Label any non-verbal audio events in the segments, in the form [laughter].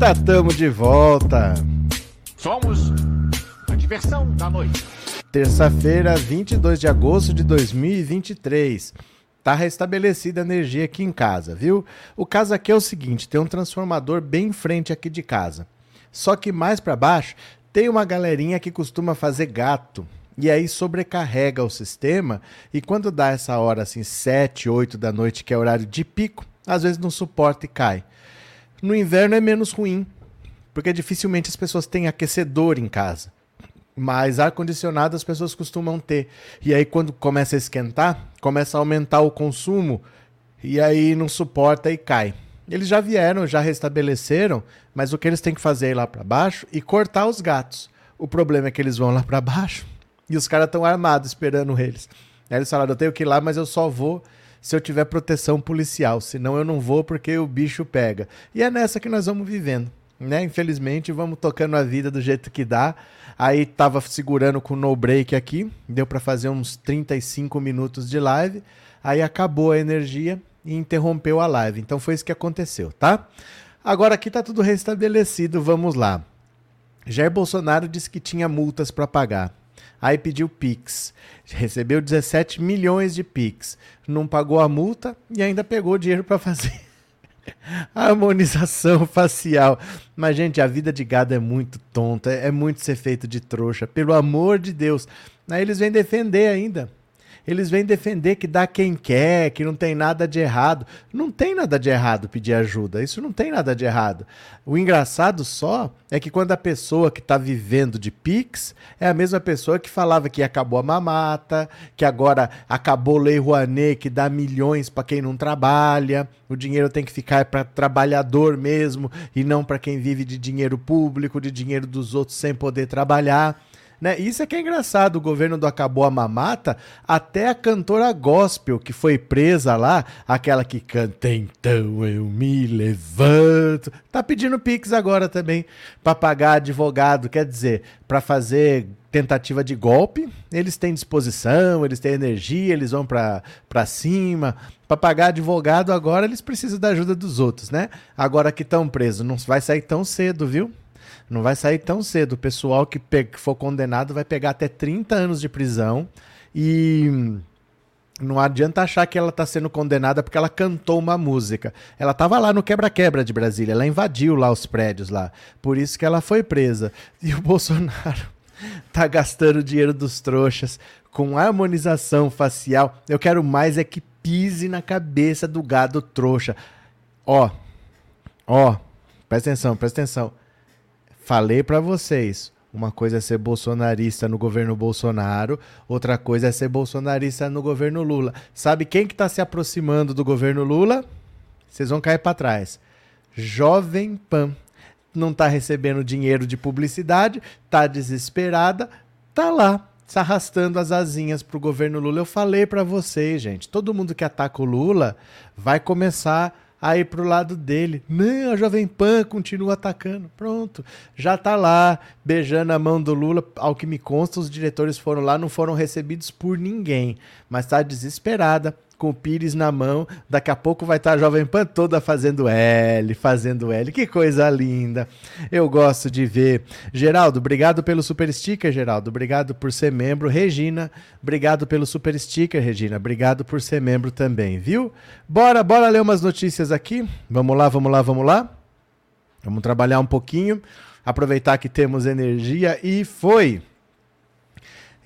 Eita, tamo de volta. Somos a diversão da noite. Terça-feira, 22 de agosto de 2023. Tá restabelecida a energia aqui em casa, viu? O caso aqui é o seguinte, tem um transformador bem em frente aqui de casa. Só que mais para baixo tem uma galerinha que costuma fazer gato. E aí sobrecarrega o sistema e quando dá essa hora assim, 7, 8 da noite, que é horário de pico, às vezes não suporta e cai. No inverno é menos ruim, porque dificilmente as pessoas têm aquecedor em casa. Mas ar-condicionado as pessoas costumam ter. E aí, quando começa a esquentar, começa a aumentar o consumo e aí não suporta e cai. Eles já vieram, já restabeleceram, mas o que eles têm que fazer é ir lá para baixo e cortar os gatos. O problema é que eles vão lá para baixo e os caras estão armados esperando eles. Aí eles falaram: eu tenho que ir lá, mas eu só vou se eu tiver proteção policial, senão eu não vou porque o bicho pega. E é nessa que nós vamos vivendo. Né? Infelizmente, vamos tocando a vida do jeito que dá. Aí tava segurando com no break aqui, deu para fazer uns 35 minutos de live. Aí acabou a energia e interrompeu a live. Então foi isso que aconteceu, tá? Agora aqui tá tudo restabelecido, vamos lá. Jair Bolsonaro disse que tinha multas para pagar. Aí pediu Pix. Recebeu 17 milhões de Pix. Não pagou a multa e ainda pegou dinheiro para fazer [laughs] harmonização facial. Mas, gente, a vida de gado é muito tonta. É muito ser feito de trouxa. Pelo amor de Deus. Aí eles vêm defender ainda eles vêm defender que dá quem quer, que não tem nada de errado. Não tem nada de errado pedir ajuda. Isso não tem nada de errado. O engraçado só é que quando a pessoa que está vivendo de Pix é a mesma pessoa que falava que acabou a mamata, que agora acabou Lei Rouanet, que dá milhões para quem não trabalha, o dinheiro tem que ficar para trabalhador mesmo e não para quem vive de dinheiro público, de dinheiro dos outros sem poder trabalhar. Né? Isso é que é engraçado, o governo do Acabou a Mamata, até a cantora gospel que foi presa lá, aquela que canta Então eu me levanto, tá pedindo pix agora também para pagar advogado, quer dizer, para fazer tentativa de golpe, eles têm disposição, eles têm energia, eles vão para cima. Para pagar advogado agora, eles precisam da ajuda dos outros, né? Agora que estão presos, não vai sair tão cedo, viu? Não vai sair tão cedo. O pessoal que, que for condenado vai pegar até 30 anos de prisão e não adianta achar que ela está sendo condenada porque ela cantou uma música. Ela estava lá no quebra-quebra de Brasília, ela invadiu lá os prédios lá. Por isso que ela foi presa. E o [laughs] Bolsonaro tá gastando dinheiro dos trouxas com harmonização facial. Eu quero mais é que pise na cabeça do gado trouxa. Ó, ó, presta atenção, presta atenção. Falei para vocês. Uma coisa é ser bolsonarista no governo Bolsonaro, outra coisa é ser bolsonarista no governo Lula. Sabe quem que está se aproximando do governo Lula? Vocês vão cair para trás. Jovem Pan não está recebendo dinheiro de publicidade, está desesperada, tá lá se arrastando as asinhas para o governo Lula. Eu falei para vocês, gente, todo mundo que ataca o Lula vai começar aí pro lado dele. Não, a Jovem Pan continua atacando. Pronto, já tá lá beijando a mão do Lula. Ao que me consta, os diretores foram lá, não foram recebidos por ninguém, mas tá desesperada com o Pires na mão. Daqui a pouco vai estar a Jovem Pan toda fazendo L, fazendo L. Que coisa linda. Eu gosto de ver. Geraldo, obrigado pelo super sticker, Geraldo. Obrigado por ser membro. Regina, obrigado pelo super sticker, Regina. Obrigado por ser membro também, viu? Bora, bora ler umas notícias aqui. Vamos lá, vamos lá, vamos lá. Vamos trabalhar um pouquinho, aproveitar que temos energia e foi.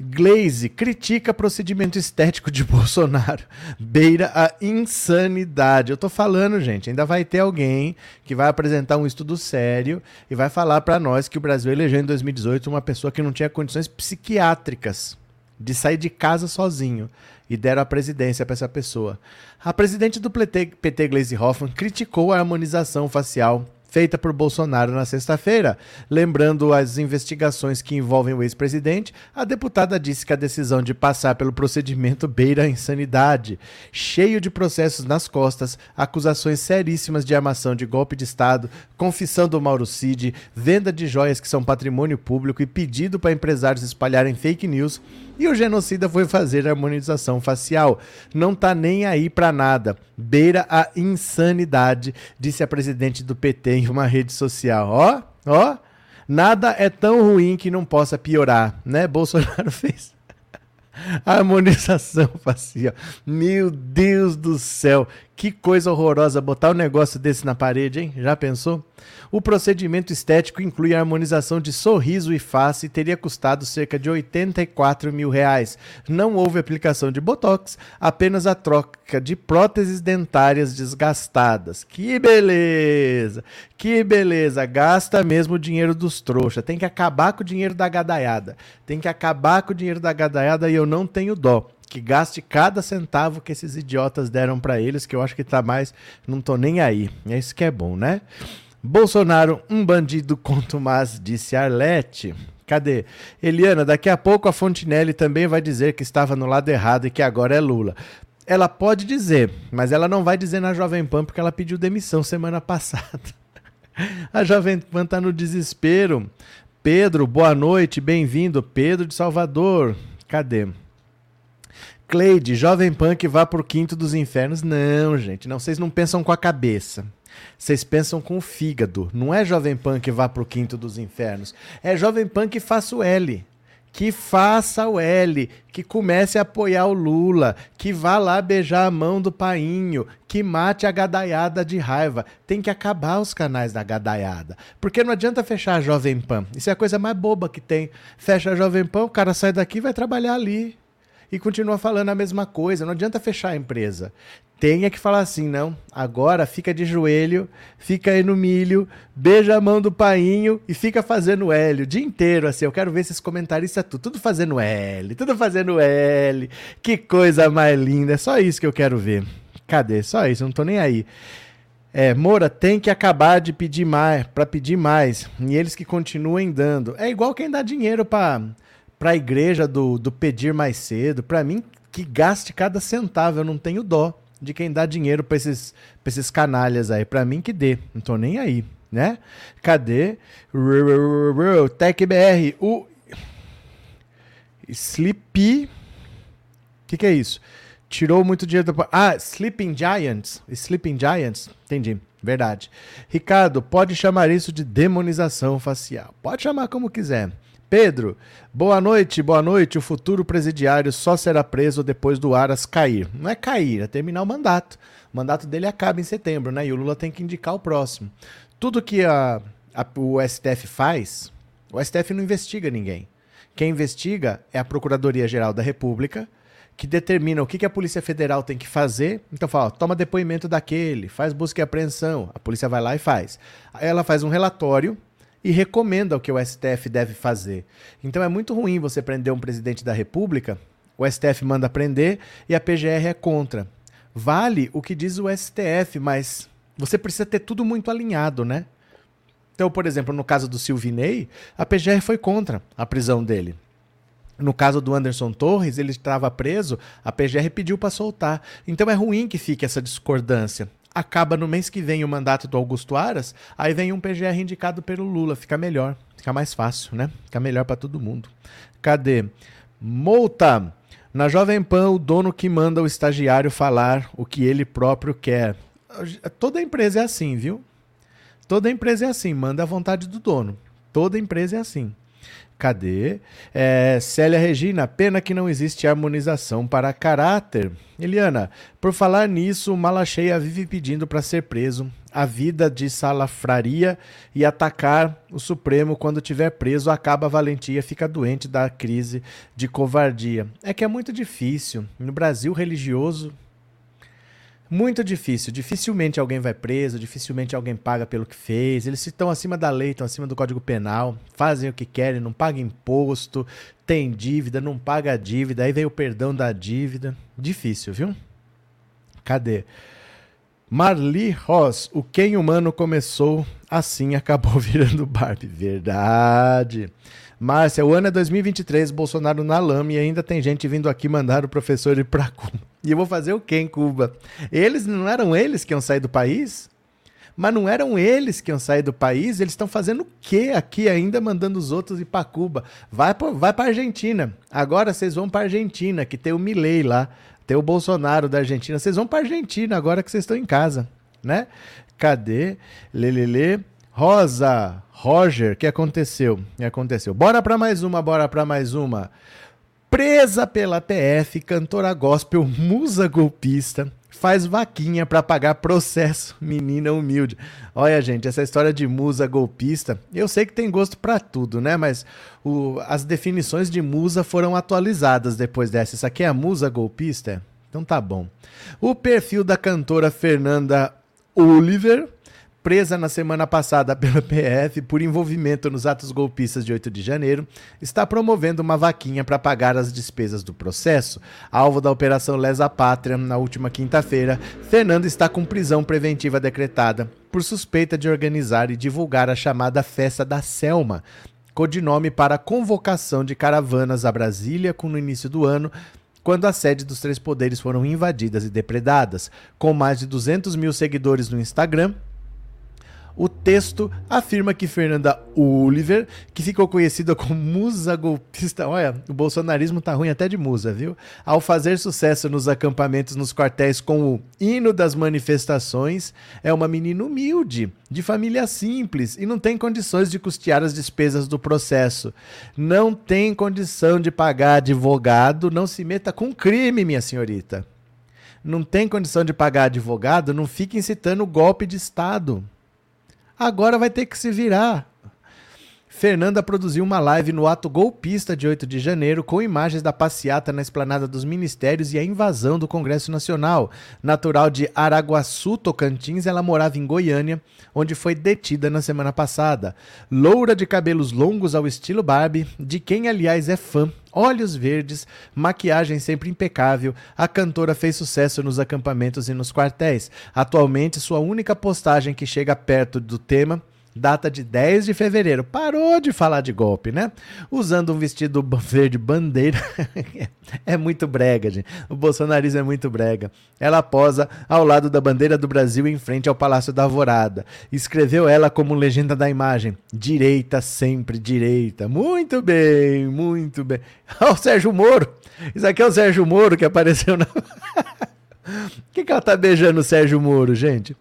Glaze critica procedimento estético de [laughs] Bolsonaro. Beira a insanidade. Eu tô falando, gente, ainda vai ter alguém que vai apresentar um estudo sério e vai falar para nós que o Brasil elegeu em 2018 uma pessoa que não tinha condições psiquiátricas de sair de casa sozinho e deram a presidência para essa pessoa. A presidente do PT, PT Glaze Hoffmann criticou a harmonização facial feita por Bolsonaro na sexta-feira. Lembrando as investigações que envolvem o ex-presidente, a deputada disse que a decisão de passar pelo procedimento beira a insanidade. Cheio de processos nas costas, acusações seríssimas de armação de golpe de Estado, confissão do Mauro Cid, venda de joias que são patrimônio público e pedido para empresários espalharem fake news E o genocida foi fazer harmonização facial. Não tá nem aí pra nada. Beira a insanidade, disse a presidente do PT em uma rede social. Ó, ó, nada é tão ruim que não possa piorar, né? [laughs] Bolsonaro fez harmonização facial. Meu Deus do céu, que coisa horrorosa botar um negócio desse na parede, hein? Já pensou? O procedimento estético inclui a harmonização de sorriso e face e teria custado cerca de 84 mil reais. Não houve aplicação de botox, apenas a troca de próteses dentárias desgastadas. Que beleza! Que beleza! Gasta mesmo o dinheiro dos trouxas. Tem que acabar com o dinheiro da gadaiada. Tem que acabar com o dinheiro da gadaiada e eu não tenho dó que gaste cada centavo que esses idiotas deram para eles, que eu acho que tá mais, não tô nem aí. É isso que é bom, né? Bolsonaro, um bandido quanto mais, disse Arlete. Cadê? Eliana, daqui a pouco a Fontinelli também vai dizer que estava no lado errado e que agora é Lula. Ela pode dizer, mas ela não vai dizer na Jovem Pan porque ela pediu demissão semana [laughs] passada. A Jovem Pan tá no desespero. Pedro, boa noite, bem-vindo. Pedro de Salvador. Cadê? Cleide, Jovem que vá pro quinto dos infernos. Não, gente, não, vocês não pensam com a cabeça. Vocês pensam com o fígado. Não é Jovem que vá pro quinto dos infernos. É Jovem que faça o L. Que faça o L, que comece a apoiar o Lula, que vá lá beijar a mão do painho, que mate a gadaiada de raiva. Tem que acabar os canais da gadaiada. Porque não adianta fechar a Jovem Pan. Isso é a coisa mais boba que tem. Fecha a Jovem Pan, o cara sai daqui e vai trabalhar ali e continua falando a mesma coisa. Não adianta fechar a empresa. Tenha que falar assim, não. Agora fica de joelho, fica aí no milho, beija a mão do painho e fica fazendo L o dia inteiro. Assim, eu quero ver esses comentaristas tudo, tudo fazendo L, tudo fazendo L. Que coisa mais linda. É só isso que eu quero ver. Cadê? Só isso, não tô nem aí. É, Moura tem que acabar de pedir mais, para pedir mais. E eles que continuem dando. É igual quem dá dinheiro para para a igreja do, do pedir mais cedo. Para mim, que gaste cada centavo. Eu não tenho dó de quem dá dinheiro para esses, esses canalhas aí. Para mim, que dê. Não tô nem aí, né? Cadê? TecBR. O Sleepy. O que, que é isso? Tirou muito dinheiro do. Ah, Sleeping Giants. Sleeping Giants. Entendi. Verdade. Ricardo, pode chamar isso de demonização facial. Pode chamar como quiser. Pedro, boa noite, boa noite. O futuro presidiário só será preso depois do Aras cair. Não é cair, é terminar o mandato. O mandato dele acaba em setembro, né? E o Lula tem que indicar o próximo. Tudo que a, a, o STF faz, o STF não investiga ninguém. Quem investiga é a Procuradoria-Geral da República, que determina o que, que a Polícia Federal tem que fazer. Então fala, toma depoimento daquele, faz busca e apreensão. A polícia vai lá e faz. Ela faz um relatório e recomenda o que o STF deve fazer. Então é muito ruim você prender um presidente da República, o STF manda prender e a PGR é contra. Vale o que diz o STF, mas você precisa ter tudo muito alinhado, né? Então, por exemplo, no caso do Silvinei, a PGR foi contra a prisão dele. No caso do Anderson Torres, ele estava preso, a PGR pediu para soltar. Então é ruim que fique essa discordância acaba no mês que vem o mandato do Augusto Aras, aí vem um PGR indicado pelo Lula, fica melhor, fica mais fácil, né? Fica melhor para todo mundo. Cadê? Multa. Na Jovem Pan, o dono que manda o estagiário falar o que ele próprio quer. Toda empresa é assim, viu? Toda empresa é assim, manda a vontade do dono. Toda empresa é assim. Cadê? É, Célia Regina, pena que não existe harmonização para caráter. Eliana, por falar nisso, Malacheia vive pedindo para ser preso. A vida de salafraria e atacar o Supremo quando tiver preso acaba a valentia, fica doente da crise de covardia. É que é muito difícil. No Brasil religioso, muito difícil. Dificilmente alguém vai preso, dificilmente alguém paga pelo que fez. Eles estão acima da lei, estão acima do Código Penal, fazem o que querem, não pagam imposto, tem dívida, não paga a dívida, aí vem o perdão da dívida. Difícil, viu? Cadê? Marli Ross, o quem humano começou assim acabou [laughs] virando Barbie. Verdade. Márcia, o ano é 2023, Bolsonaro na lama e ainda tem gente vindo aqui mandar o professor ir pra Cuba. E eu vou fazer o quê em Cuba? Eles não eram eles que iam sair do país? Mas não eram eles que iam sair do país, eles estão fazendo o quê aqui ainda, mandando os outros ir para Cuba? Vai para vai a Argentina. Agora vocês vão para Argentina, que tem o Milei lá, tem o Bolsonaro da Argentina. Vocês vão para Argentina agora que vocês estão em casa, né? Cadê? Lelele. Rosa, Roger, que aconteceu? Que aconteceu? Bora para mais uma, bora para mais uma. Presa pela PF, cantora gospel, musa golpista, faz vaquinha para pagar processo, [laughs] menina humilde. Olha, gente, essa história de musa golpista, eu sei que tem gosto para tudo, né? Mas o, as definições de musa foram atualizadas depois dessa. Isso aqui é a musa golpista? Então tá bom. O perfil da cantora Fernanda Oliver presa na semana passada pela PF por envolvimento nos atos golpistas de 8 de janeiro, está promovendo uma vaquinha para pagar as despesas do processo. Alvo da Operação Lesa Pátria, na última quinta-feira, Fernando está com prisão preventiva decretada por suspeita de organizar e divulgar a chamada Festa da Selma, codinome para a convocação de caravanas a Brasília com no início do ano quando as sedes dos três poderes foram invadidas e depredadas. Com mais de 200 mil seguidores no Instagram, o texto afirma que Fernanda Oliver, que ficou conhecida [laughs] como musa golpista, olha, o bolsonarismo tá ruim até de musa, viu? Ao fazer sucesso nos acampamentos nos quartéis com o hino das manifestações, é uma menina humilde, de família simples e não tem condições de custear as despesas do processo. Não tem condição de pagar advogado, não se meta com crime, minha senhorita. Não tem condição de pagar advogado, não fique incitando golpe de Estado. Agora vai ter que se virar. Fernanda produziu uma live no ato golpista de 8 de janeiro com imagens da passeata na esplanada dos ministérios e a invasão do Congresso Nacional. Natural de Araguaçu, Tocantins, ela morava em Goiânia, onde foi detida na semana passada. Loura de cabelos longos ao estilo Barbie, de quem aliás é fã, olhos verdes, maquiagem sempre impecável, a cantora fez sucesso nos acampamentos e nos quartéis. Atualmente, sua única postagem que chega perto do tema data de 10 de fevereiro. Parou de falar de golpe, né? Usando um vestido verde bandeira. [laughs] é muito brega, gente. O bolsonarismo é muito brega. Ela posa ao lado da bandeira do Brasil em frente ao Palácio da Alvorada. Escreveu ela como legenda da imagem: direita, sempre direita. Muito bem, muito bem. [laughs] Olha o Sérgio Moro. Isso aqui é o Sérgio Moro que apareceu na. [laughs] Por que, que ela tá beijando o Sérgio Moro, gente?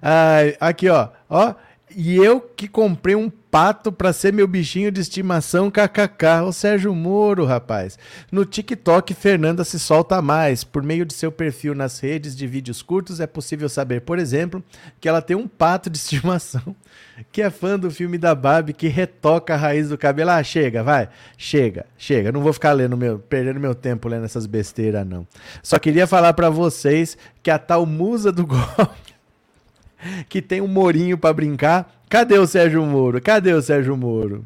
Ai, aqui, ó. Ó, e eu que comprei um pato para ser meu bichinho de estimação, kkk. O Sérgio Moro, rapaz. No TikTok, Fernanda se solta mais. Por meio de seu perfil nas redes de vídeos curtos, é possível saber, por exemplo, que ela tem um pato de [laughs] estimação, que é fã do filme da Barbie, que retoca a raiz do cabelo. Ah, chega, vai. Chega, chega. Não vou ficar lendo meu, perdendo meu tempo lendo essas besteiras, não. Só queria falar para vocês que a tal musa do [laughs] golpe que tem um Morinho para brincar. Cadê o Sérgio Moro? Cadê o Sérgio Moro?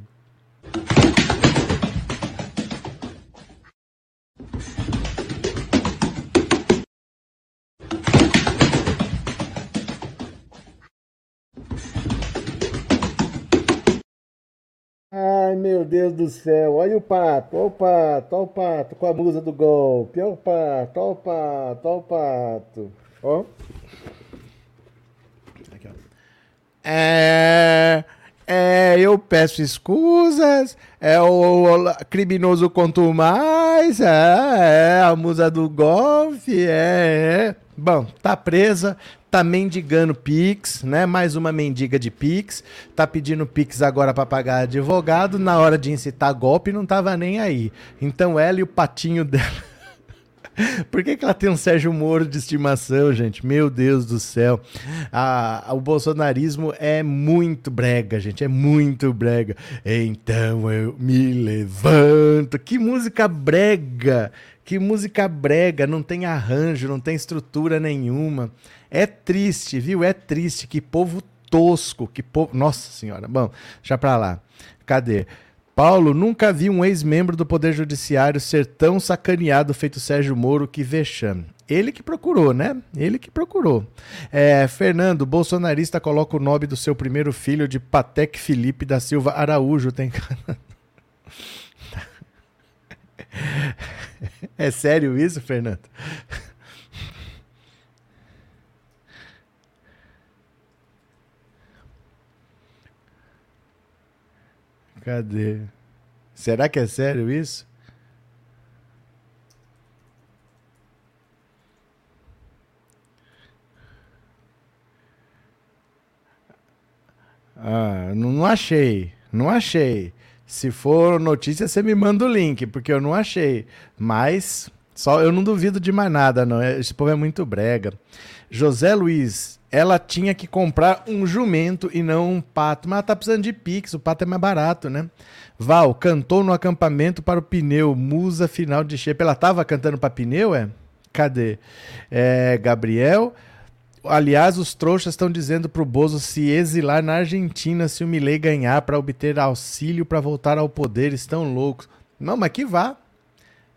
Ai, meu Deus do céu. Olha o pato, olha o pato, olha o pato com a musa do golpe. Olha o pato, olha o pato, olha o pato. Ó. É, é, eu peço escusas, é o, o criminoso quanto mais, é, é, a musa do golfe, é, é. Bom, tá presa, tá mendigando Pix, né? Mais uma mendiga de Pix, tá pedindo Pix agora para pagar advogado, na hora de incitar golpe não tava nem aí. Então ela e o patinho dela [laughs] Por que, que ela tem um Sérgio Moro de estimação, gente? Meu Deus do céu. Ah, o bolsonarismo é muito brega, gente. É muito brega. Então eu me levanto. Que música brega! Que música brega! Não tem arranjo, não tem estrutura nenhuma. É triste, viu? É triste. Que povo tosco. Que povo. Nossa Senhora. Bom, já pra lá. Cadê? Paulo, nunca vi um ex-membro do Poder Judiciário ser tão sacaneado feito Sérgio Moro que vexame. Ele que procurou, né? Ele que procurou. É, Fernando, bolsonarista coloca o nome do seu primeiro filho de Patek Felipe da Silva Araújo. Tem... [laughs] é sério isso, Fernando? Cadê? Será que é sério isso? Ah, não, achei. Não achei. Se for notícia, você me manda o link, porque eu não achei. Mas só eu não duvido de mais nada, não. Esse povo é muito brega. José Luiz, ela tinha que comprar um jumento e não um pato. Mas ela tá precisando de Pix, o pato é mais barato, né? Val, cantou no acampamento para o pneu, musa final de shape. Ela tava cantando para pneu, é? Cadê? É, Gabriel, Aliás, os trouxas estão dizendo pro Bozo se exilar na Argentina se o Milei ganhar para obter auxílio para voltar ao poder. Estão loucos. Não, mas que vá.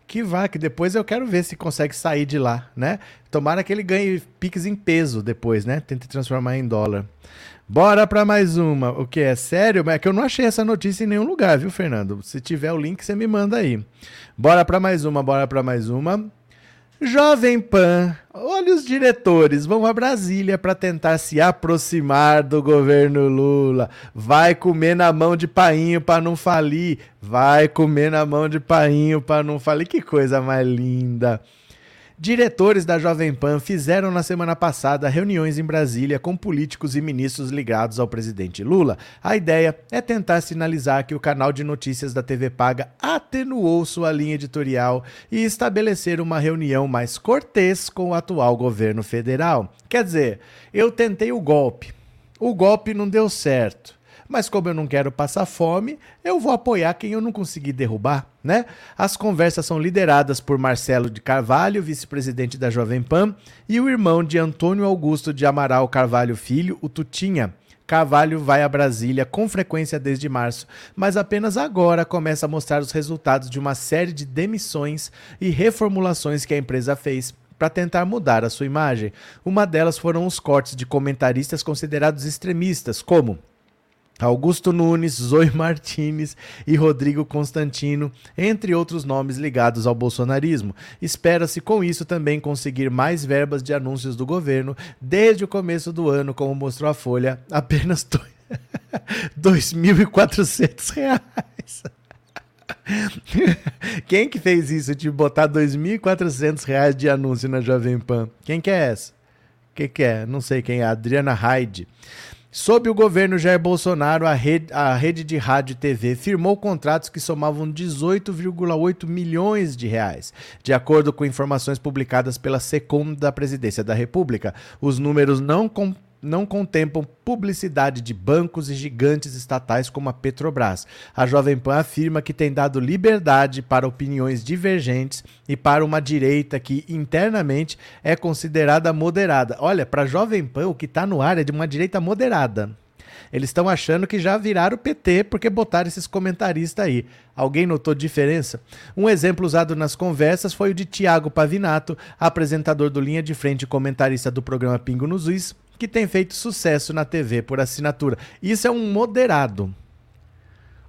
Que vá, que depois eu quero ver se consegue sair de lá, né? Tomara que ele ganhe piques em peso depois, né? Tente transformar em dólar. Bora para mais uma. O que é sério? É que eu não achei essa notícia em nenhum lugar, viu, Fernando? Se tiver o link, você me manda aí. Bora para mais uma, bora para mais uma. Jovem Pan, olha os diretores, vão a Brasília para tentar se aproximar do governo Lula. Vai comer na mão de painho para não falir. Vai comer na mão de painho para não falir. Que coisa mais linda. Diretores da Jovem Pan fizeram na semana passada reuniões em Brasília com políticos e ministros ligados ao presidente Lula. A ideia é tentar sinalizar que o canal de notícias da TV Paga atenuou sua linha editorial e estabelecer uma reunião mais cortês com o atual governo federal. Quer dizer, eu tentei o golpe. O golpe não deu certo mas como eu não quero passar fome, eu vou apoiar quem eu não conseguir derrubar, né? As conversas são lideradas por Marcelo de Carvalho, vice-presidente da Jovem Pan, e o irmão de Antônio Augusto de Amaral Carvalho Filho, o Tutinha. Carvalho vai a Brasília com frequência desde março, mas apenas agora começa a mostrar os resultados de uma série de demissões e reformulações que a empresa fez para tentar mudar a sua imagem. Uma delas foram os cortes de comentaristas considerados extremistas, como Augusto Nunes, Zoe Martinez e Rodrigo Constantino, entre outros nomes ligados ao bolsonarismo. Espera-se com isso também conseguir mais verbas de anúncios do governo desde o começo do ano, como mostrou a Folha, apenas [laughs] R$ 2.400. Quem que fez isso de botar R$ 2.400 de anúncio na Jovem Pan? Quem que é essa? Quem que é? Não sei quem é. Adriana Hyde. Sob o governo Jair Bolsonaro, a rede, a rede de rádio e TV firmou contratos que somavam 18,8 milhões de reais. De acordo com informações publicadas pela SECOM da Presidência da República, os números não não contemplam publicidade de bancos e gigantes estatais como a Petrobras. A Jovem Pan afirma que tem dado liberdade para opiniões divergentes e para uma direita que internamente é considerada moderada. Olha, para a Jovem Pan o que está no ar é de uma direita moderada. Eles estão achando que já viraram o PT porque botaram esses comentaristas aí. Alguém notou diferença? Um exemplo usado nas conversas foi o de Tiago Pavinato, apresentador do Linha de Frente e comentarista do programa Pingo nos Is, que tem feito sucesso na TV por assinatura. Isso é um moderado.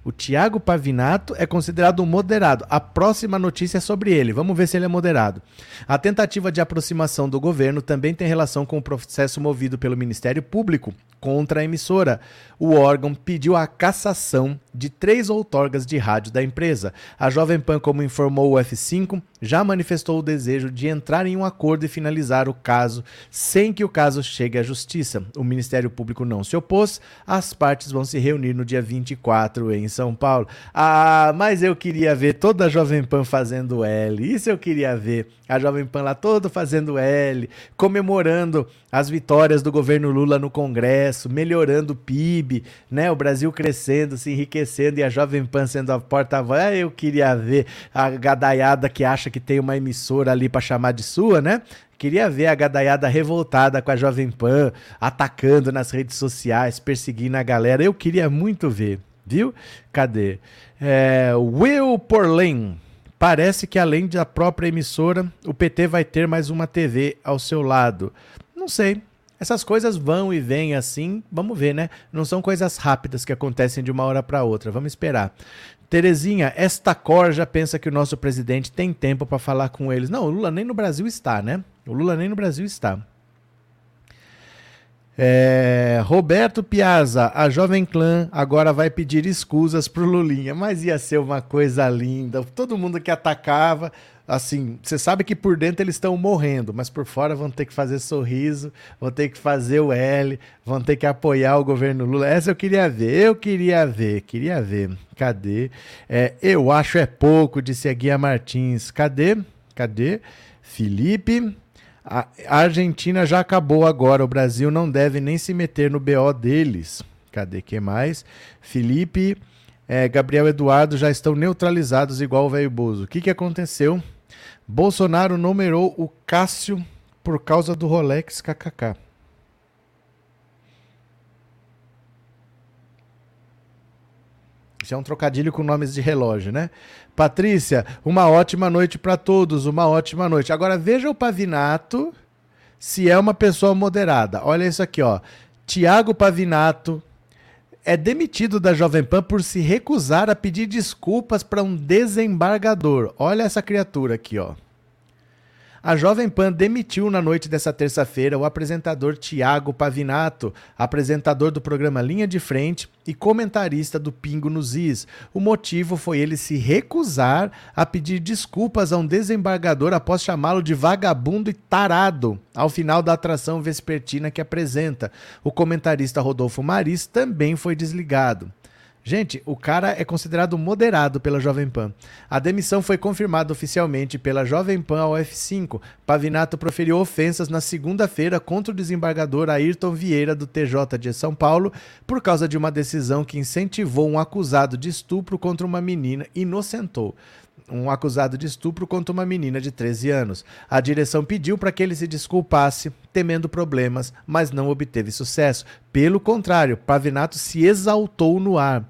O Tiago Pavinato é considerado um moderado. A próxima notícia é sobre ele. Vamos ver se ele é moderado. A tentativa de aproximação do governo também tem relação com o processo movido pelo Ministério Público contra a emissora. O órgão pediu a cassação de três outorgas de rádio da empresa. A Jovem Pan, como informou o F5, já manifestou o desejo de entrar em um acordo e finalizar o caso sem que o caso chegue à justiça. O Ministério Público não se opôs. As partes vão se reunir no dia 24 em São Paulo. Ah, mas eu queria ver toda a Jovem Pan fazendo L. Isso eu queria ver. A Jovem Pan lá todo fazendo L, comemorando as vitórias do governo Lula no Congresso, melhorando o PIB, né? O Brasil crescendo, se enriquecendo e a Jovem Pan sendo a porta-voz. Ah, eu queria ver a gadaiada que acha que tem uma emissora ali para chamar de sua, né? Queria ver a gadaiada revoltada com a Jovem Pan, atacando nas redes sociais, perseguindo a galera. Eu queria muito ver, viu? Cadê? É, Will Porlin. Parece que além da própria emissora, o PT vai ter mais uma TV ao seu lado. Não sei. Essas coisas vão e vêm assim, vamos ver, né? Não são coisas rápidas que acontecem de uma hora para outra. Vamos esperar. Terezinha, esta cor já pensa que o nosso presidente tem tempo para falar com eles. Não, o Lula nem no Brasil está, né? O Lula nem no Brasil está. É, Roberto Piazza, a Jovem Clã agora vai pedir escusas pro Lulinha, mas ia ser uma coisa linda. Todo mundo que atacava, assim, você sabe que por dentro eles estão morrendo, mas por fora vão ter que fazer sorriso, vão ter que fazer o L, vão ter que apoiar o governo Lula. Essa eu queria ver, eu queria ver, queria ver. Cadê? É, eu acho é pouco, disse a Guia Martins. Cadê? Cadê? Felipe. A Argentina já acabou agora, o Brasil não deve nem se meter no BO deles. Cadê que mais? Felipe, é, Gabriel Eduardo já estão neutralizados igual o velho Bozo. O que, que aconteceu? Bolsonaro numerou o Cássio por causa do Rolex KKK. Isso é um trocadilho com nomes de relógio, né? Patrícia, uma ótima noite para todos, uma ótima noite. Agora veja o Pavinato se é uma pessoa moderada. Olha isso aqui, ó. Tiago Pavinato é demitido da Jovem Pan por se recusar a pedir desculpas para um desembargador. Olha essa criatura aqui, ó. A Jovem Pan demitiu na noite dessa terça-feira o apresentador Tiago Pavinato, apresentador do programa Linha de Frente e comentarista do Pingo nos Is. O motivo foi ele se recusar a pedir desculpas a um desembargador após chamá-lo de vagabundo e tarado ao final da atração vespertina que apresenta. O comentarista Rodolfo Maris também foi desligado. Gente, o cara é considerado moderado pela Jovem Pan. A demissão foi confirmada oficialmente pela Jovem Pan ao F5. Pavinato proferiu ofensas na segunda-feira contra o desembargador Ayrton Vieira do TJ de São Paulo por causa de uma decisão que incentivou um acusado de estupro contra uma menina e inocentou um acusado de estupro contra uma menina de 13 anos. A direção pediu para que ele se desculpasse, temendo problemas, mas não obteve sucesso. Pelo contrário, Pavinato se exaltou no ar.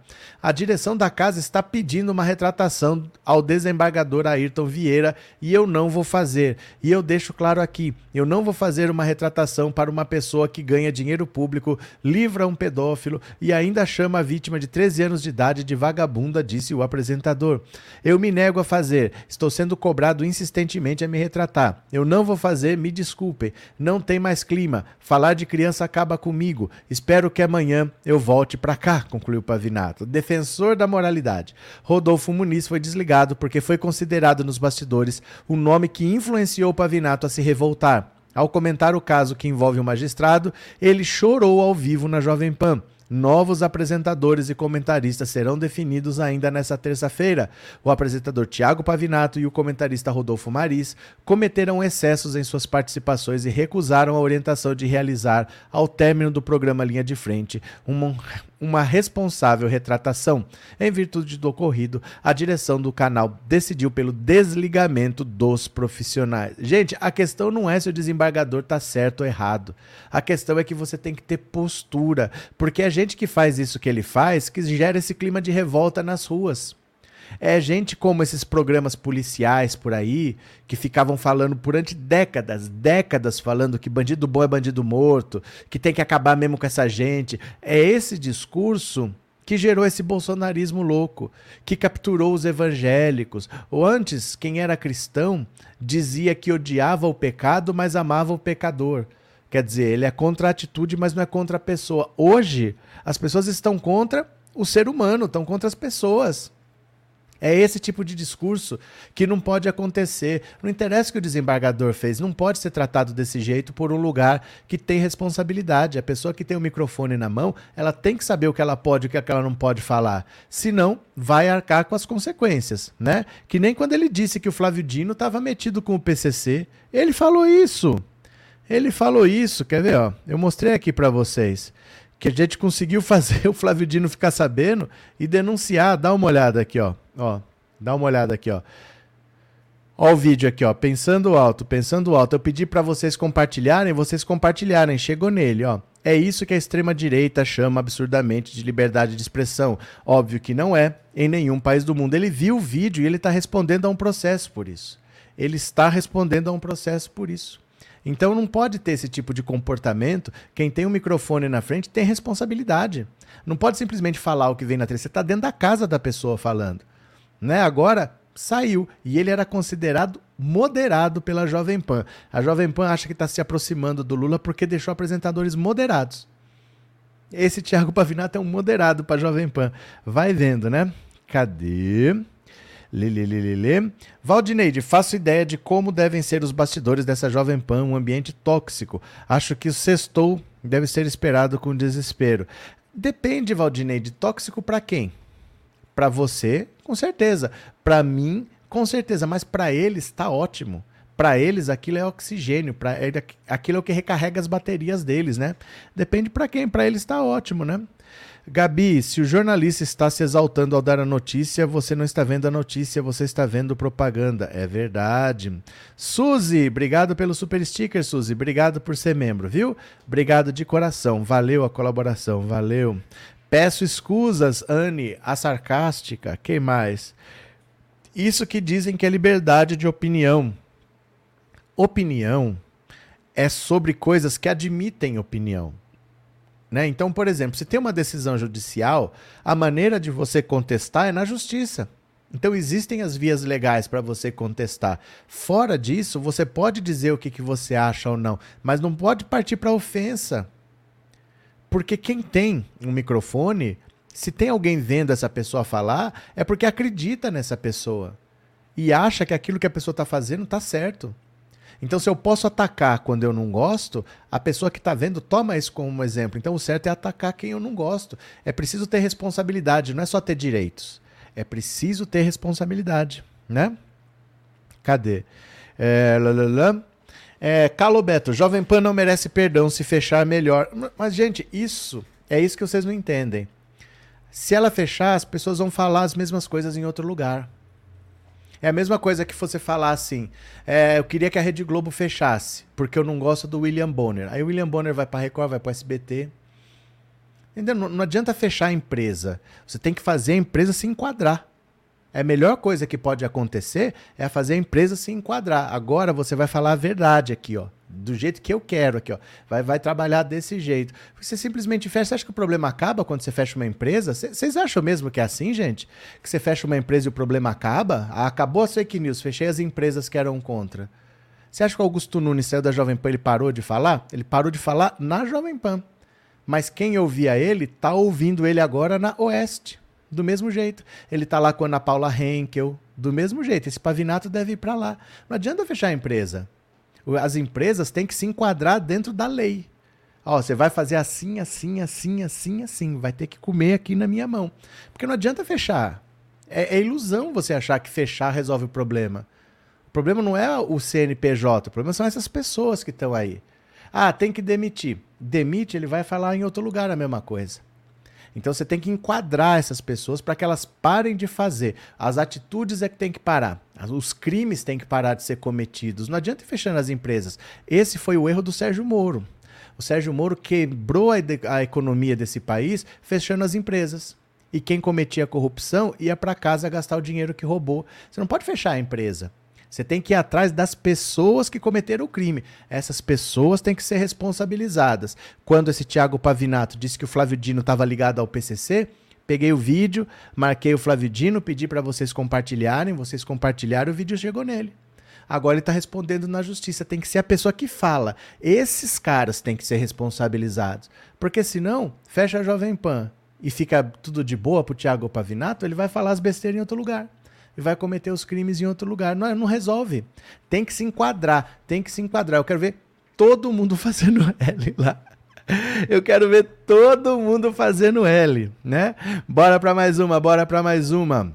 A direção da casa está pedindo uma retratação ao desembargador Ayrton Vieira e eu não vou fazer. E eu deixo claro aqui: eu não vou fazer uma retratação para uma pessoa que ganha dinheiro público, livra um pedófilo e ainda chama a vítima de 13 anos de idade de vagabunda, disse o apresentador. Eu me nego a fazer, estou sendo cobrado insistentemente a me retratar. Eu não vou fazer, me desculpem. Não tem mais clima. Falar de criança acaba comigo. Espero que amanhã eu volte para cá, concluiu Pavinato. Defensor da moralidade. Rodolfo Muniz foi desligado porque foi considerado nos bastidores o nome que influenciou Pavinato a se revoltar. Ao comentar o caso que envolve o magistrado, ele chorou ao vivo na Jovem Pan. Novos apresentadores e comentaristas serão definidos ainda nesta terça-feira. O apresentador Tiago Pavinato e o comentarista Rodolfo Maris cometeram excessos em suas participações e recusaram a orientação de realizar, ao término do programa Linha de Frente, uma, uma responsável retratação. Em virtude do ocorrido, a direção do canal decidiu pelo desligamento dos profissionais. Gente, a questão não é se o desembargador está certo ou errado. A questão é que você tem que ter postura, porque é gente que faz isso que ele faz que gera esse clima de revolta nas ruas. É gente como esses programas policiais por aí, que ficavam falando durante décadas, décadas falando que bandido bom é bandido morto, que tem que acabar mesmo com essa gente. É esse discurso que gerou esse bolsonarismo louco, que capturou os evangélicos. Ou antes, quem era cristão dizia que odiava o pecado, mas amava o pecador. Quer dizer, ele é contra a atitude, mas não é contra a pessoa. Hoje, as pessoas estão contra o ser humano, estão contra as pessoas. É esse tipo de discurso que não pode acontecer. Não interessa o que o desembargador fez, não pode ser tratado desse jeito por um lugar que tem responsabilidade. A pessoa que tem o microfone na mão, ela tem que saber o que ela pode e o que ela não pode falar. Senão, vai arcar com as consequências, né? Que nem quando ele disse que o Flávio Dino estava metido com o PCC. Ele falou isso. Ele falou isso, quer ver, ó? Eu mostrei aqui para vocês que a gente conseguiu [laughs] fazer o Flávio Dino ficar sabendo e denunciar. Dá uma olhada aqui, ó. Ó, dá uma olhada aqui, ó. Ó o vídeo aqui, ó. Pensando alto, pensando alto. Eu pedi para vocês compartilharem, vocês compartilharem. Chegou nele, ó. É isso que a extrema-direita chama absurdamente de liberdade de expressão. Óbvio que não é em nenhum país do mundo. Ele viu o vídeo e ele está respondendo a um processo por isso. Ele está respondendo a um processo por isso. Então não pode ter esse tipo de comportamento. Quem tem um microfone na frente tem responsabilidade. Não pode simplesmente falar o que vem na trilha. Você está dentro da casa da pessoa falando. Né? Agora saiu. E ele era considerado moderado pela Jovem Pan. A Jovem Pan acha que está se aproximando do Lula porque deixou apresentadores moderados. Esse Thiago Pavinato é um moderado para Jovem Pan. Vai vendo, né? Cadê? Lelelelele. Valdineide, faço ideia de como devem ser os bastidores dessa Jovem Pan, um ambiente tóxico. Acho que o sextou deve ser esperado com desespero. Depende, Valdineide, tóxico para quem? Para você, com certeza. Para mim, com certeza. Mas para eles está ótimo. Para eles aquilo é oxigênio, para aquilo é o que recarrega as baterias deles, né? Depende para quem. Para eles está ótimo, né? Gabi, se o jornalista está se exaltando ao dar a notícia, você não está vendo a notícia, você está vendo propaganda. É verdade. Suzy, obrigado pelo super sticker, Suzy. Obrigado por ser membro, viu? Obrigado de coração. Valeu a colaboração, valeu. Peço escusas, Anne, a sarcástica. Quem mais? Isso que dizem que é liberdade de opinião. Opinião é sobre coisas que admitem opinião. Né? Então, por exemplo, se tem uma decisão judicial, a maneira de você contestar é na justiça. Então existem as vias legais para você contestar. Fora disso, você pode dizer o que, que você acha ou não, mas não pode partir para ofensa. Porque quem tem um microfone, se tem alguém vendo essa pessoa falar, é porque acredita nessa pessoa e acha que aquilo que a pessoa está fazendo está certo. Então, se eu posso atacar quando eu não gosto, a pessoa que está vendo toma isso como exemplo. Então, o certo é atacar quem eu não gosto. É preciso ter responsabilidade, não é só ter direitos. É preciso ter responsabilidade, né? Cadê? É, lalala. É, Calobeto, Jovem Pan não merece perdão, se fechar melhor. Mas, gente, isso é isso que vocês não entendem. Se ela fechar, as pessoas vão falar as mesmas coisas em outro lugar. É a mesma coisa que você falar assim: é, eu queria que a Rede Globo fechasse, porque eu não gosto do William Bonner. Aí o William Bonner vai para Record, vai para SBT. Entendeu? Não, não adianta fechar a empresa. Você tem que fazer a empresa se enquadrar. É a melhor coisa que pode acontecer é fazer a empresa se enquadrar. Agora você vai falar a verdade aqui, ó do jeito que eu quero aqui, ó. Vai, vai trabalhar desse jeito. Você simplesmente fecha. Você acha que o problema acaba quando você fecha uma empresa? Vocês acham mesmo que é assim, gente? Que você fecha uma empresa e o problema acaba? Ah, acabou a fake news, fechei as empresas que eram contra. Você acha que o Augusto Nunes saiu da Jovem Pan ele parou de falar? Ele parou de falar na Jovem Pan. Mas quem ouvia ele tá ouvindo ele agora na Oeste. Do mesmo jeito. Ele tá lá com a Ana Paula Henkel. Do mesmo jeito. Esse Pavinato deve ir para lá. Não adianta fechar a empresa as empresas têm que se enquadrar dentro da lei. Ó, você vai fazer assim, assim, assim, assim, assim. Vai ter que comer aqui na minha mão. Porque não adianta fechar. É, é ilusão você achar que fechar resolve o problema. O problema não é o CNPJ, o problema são essas pessoas que estão aí. Ah, tem que demitir. Demite, ele vai falar em outro lugar a mesma coisa. Então você tem que enquadrar essas pessoas para que elas parem de fazer. As atitudes é que tem que parar. Os crimes têm que parar de ser cometidos. Não adianta ir fechando as empresas. Esse foi o erro do Sérgio Moro. O Sérgio Moro quebrou a, a economia desse país fechando as empresas. E quem cometia corrupção ia para casa gastar o dinheiro que roubou. Você não pode fechar a empresa. Você tem que ir atrás das pessoas que cometeram o crime. Essas pessoas têm que ser responsabilizadas. Quando esse Tiago Pavinato disse que o Flávio Dino estava ligado ao PCC, peguei o vídeo, marquei o Flávio Dino, pedi para vocês compartilharem, vocês compartilharam, o vídeo chegou nele. Agora ele está respondendo na justiça. Tem que ser a pessoa que fala. Esses caras têm que ser responsabilizados. Porque senão, fecha a Jovem Pan e fica tudo de boa pro Tiago Pavinato, ele vai falar as besteiras em outro lugar e vai cometer os crimes em outro lugar. Não, não resolve. Tem que se enquadrar, tem que se enquadrar. Eu quero ver todo mundo [laughs] fazendo L lá. Eu quero ver todo mundo fazendo L, né? Bora para mais uma, bora para mais uma.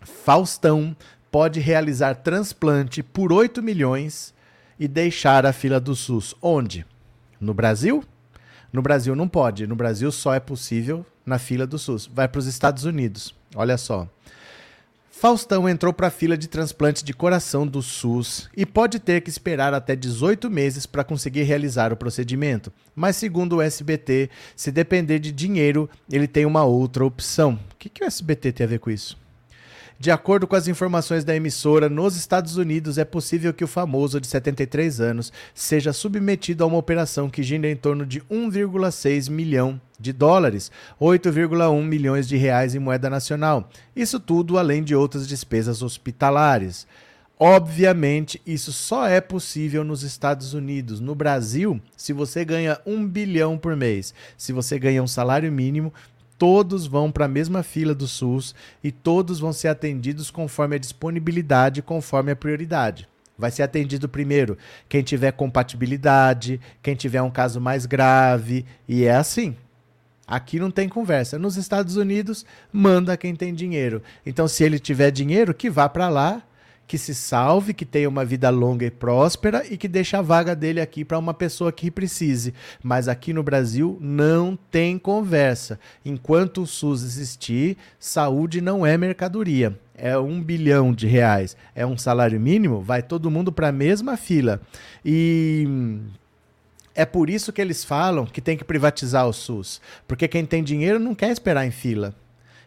Faustão pode realizar transplante por 8 milhões e deixar a fila do SUS. Onde? No Brasil? No Brasil não pode. No Brasil só é possível na fila do SUS. Vai para os Estados Unidos. Olha só. Faustão entrou para a fila de transplante de coração do SUS e pode ter que esperar até 18 meses para conseguir realizar o procedimento. Mas, segundo o SBT, se depender de dinheiro, ele tem uma outra opção. O que, que o SBT tem a ver com isso? De acordo com as informações da emissora, nos Estados Unidos é possível que o famoso de 73 anos seja submetido a uma operação que gira em torno de 1,6 milhão de dólares, 8,1 milhões de reais em moeda nacional. Isso tudo além de outras despesas hospitalares. Obviamente, isso só é possível nos Estados Unidos. No Brasil, se você ganha um bilhão por mês, se você ganha um salário mínimo, todos vão para a mesma fila do SUS e todos vão ser atendidos conforme a disponibilidade, conforme a prioridade. Vai ser atendido primeiro quem tiver compatibilidade, quem tiver um caso mais grave, e é assim. Aqui não tem conversa. Nos Estados Unidos, manda quem tem dinheiro. Então, se ele tiver dinheiro, que vá para lá, que se salve, que tenha uma vida longa e próspera e que deixe a vaga dele aqui para uma pessoa que precise. Mas aqui no Brasil não tem conversa. Enquanto o SUS existir, saúde não é mercadoria. É um bilhão de reais, é um salário mínimo, vai todo mundo para a mesma fila. E é por isso que eles falam que tem que privatizar o SUS. Porque quem tem dinheiro não quer esperar em fila.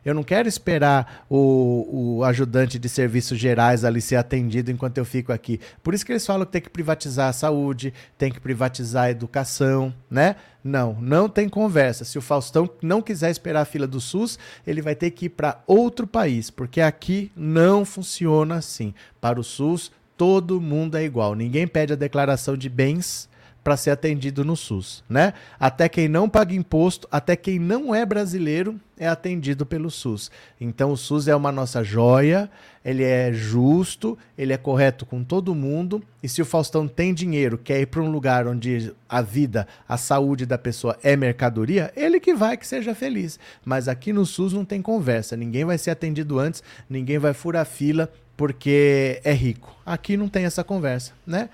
Eu não quero esperar o, o ajudante de serviços gerais ali ser atendido enquanto eu fico aqui. Por isso que eles falam que tem que privatizar a saúde, tem que privatizar a educação, né? Não, não tem conversa. Se o Faustão não quiser esperar a fila do SUS, ele vai ter que ir para outro país, porque aqui não funciona assim. Para o SUS, todo mundo é igual. Ninguém pede a declaração de bens para ser atendido no SUS, né? Até quem não paga imposto, até quem não é brasileiro é atendido pelo SUS. Então o SUS é uma nossa joia, ele é justo, ele é correto com todo mundo, e se o Faustão tem dinheiro, quer ir para um lugar onde a vida, a saúde da pessoa é mercadoria, ele que vai que seja feliz. Mas aqui no SUS não tem conversa, ninguém vai ser atendido antes, ninguém vai furar fila porque é rico. Aqui não tem essa conversa, né?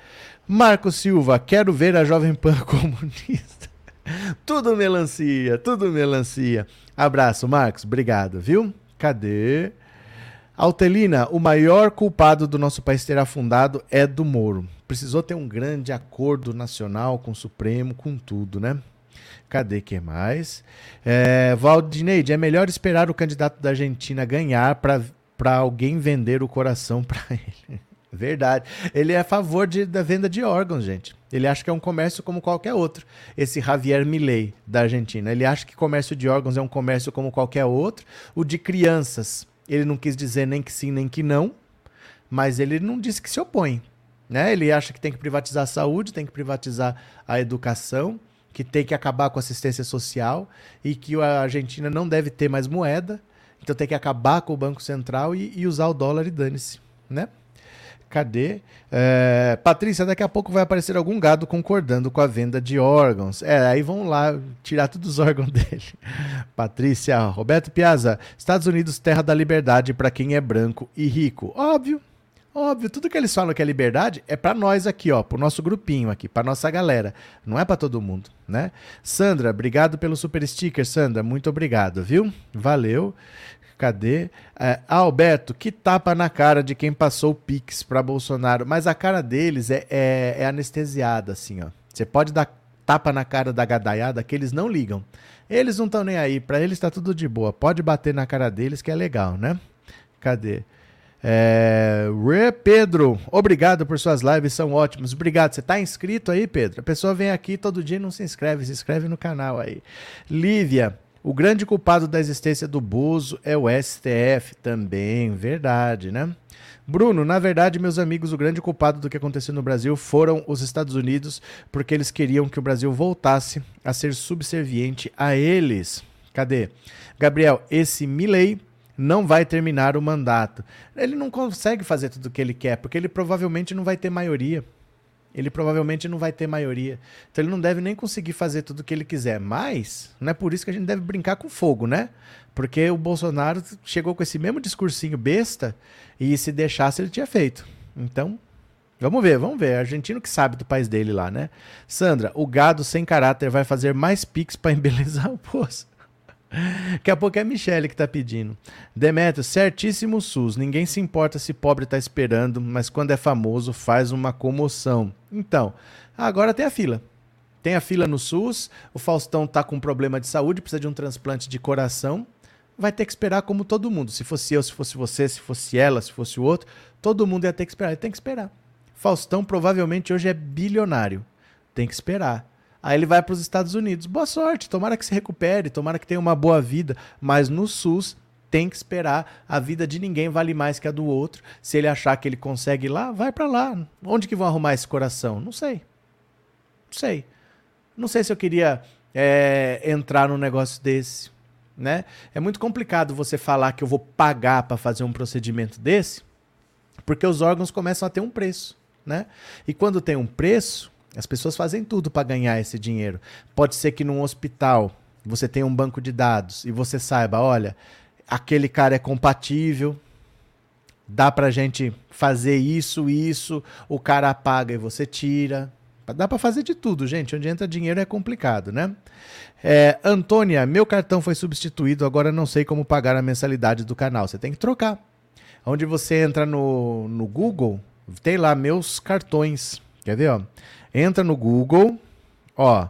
Marco Silva, quero ver a Jovem Pan [laughs] comunista. tudo melancia, tudo melancia. Abraço, Marcos. Obrigado, viu? Cadê? Altelina, o maior culpado do nosso país ter afundado é do Moro. Precisou ter um grande acordo nacional com o Supremo, com tudo, né? Cadê que mais? É, Valdineide, é melhor esperar o candidato da Argentina ganhar para alguém vender o coração [laughs] para ele. Verdade. Ele é a favor de, da venda de órgãos, gente. Ele acha que é um comércio como qualquer outro. Esse Javier Milei, da Argentina. Ele acha que comércio de órgãos é um comércio como qualquer outro. O de crianças, ele não quis dizer nem que sim, nem que não. Mas ele não disse que se opõe. Né? Ele acha que tem que privatizar a saúde, tem que privatizar a educação, que tem que acabar com a assistência social e que a Argentina não deve ter mais moeda. Então tem que acabar com o Banco Central e, e usar o dólar e dane-se. Né? Cadê? É, Patrícia, daqui a pouco vai aparecer algum gado concordando com a venda de órgãos. É, aí vão lá tirar todos os órgãos [laughs] dele. Patrícia, Roberto Piazza, Estados Unidos, terra da liberdade para quem é branco e rico. Óbvio, óbvio. Tudo que eles falam que é liberdade é para nós aqui, ó, pro nosso grupinho aqui, para nossa galera. Não é para todo mundo, né? Sandra, obrigado pelo super sticker, Sandra. Muito obrigado, viu? Valeu. Cadê? É, Alberto, que tapa na cara de quem passou o Pix para Bolsonaro. Mas a cara deles é, é, é, anestesiada, assim, ó. Você pode dar tapa na cara da gadaiada que eles não ligam. Eles não estão nem aí, para eles está tudo de boa. Pode bater na cara deles que é legal, né? Cadê? É... Pedro, obrigado por suas lives, são ótimas. Obrigado. Você está inscrito aí, Pedro? A pessoa vem aqui todo dia e não se inscreve. Se inscreve no canal aí. Lívia, o grande culpado da existência do Bozo é o STF também, verdade, né? Bruno, na verdade, meus amigos, o grande culpado do que aconteceu no Brasil foram os Estados Unidos, porque eles queriam que o Brasil voltasse a ser subserviente a eles. Cadê? Gabriel, esse Milley não vai terminar o mandato. Ele não consegue fazer tudo o que ele quer, porque ele provavelmente não vai ter maioria. Ele provavelmente não vai ter maioria. Então ele não deve nem conseguir fazer tudo o que ele quiser. Mas não é por isso que a gente deve brincar com fogo, né? Porque o Bolsonaro chegou com esse mesmo discursinho besta e se deixasse ele tinha feito. Então, vamos ver, vamos ver. Argentino que sabe do país dele lá, né? Sandra, o gado sem caráter vai fazer mais pix para embelezar o poço. Daqui a pouco é a Michelle que tá pedindo. Demetrio, certíssimo SUS. Ninguém se importa se pobre tá esperando, mas quando é famoso faz uma comoção. Então, agora tem a fila. Tem a fila no SUS, o Faustão tá com problema de saúde, precisa de um transplante de coração. Vai ter que esperar como todo mundo. Se fosse eu, se fosse você, se fosse ela, se fosse o outro, todo mundo ia ter que esperar. Ele tem que esperar. Faustão provavelmente hoje é bilionário. Tem que esperar. Aí ele vai para os Estados Unidos. Boa sorte, tomara que se recupere, tomara que tenha uma boa vida. Mas no SUS tem que esperar. A vida de ninguém vale mais que a do outro. Se ele achar que ele consegue ir lá, vai para lá. Onde que vão arrumar esse coração? Não sei. Não sei. Não sei se eu queria é, entrar num negócio desse. Né? É muito complicado você falar que eu vou pagar para fazer um procedimento desse, porque os órgãos começam a ter um preço. Né? E quando tem um preço, as pessoas fazem tudo para ganhar esse dinheiro. Pode ser que num hospital você tenha um banco de dados e você saiba, olha, aquele cara é compatível, dá pra gente fazer isso, isso, o cara apaga e você tira. Dá para fazer de tudo, gente. Onde entra dinheiro é complicado, né? É, Antônia, meu cartão foi substituído, agora não sei como pagar a mensalidade do canal. Você tem que trocar. Onde você entra no, no Google, tem lá meus cartões. Quer ver, ó? Entra no Google, ó.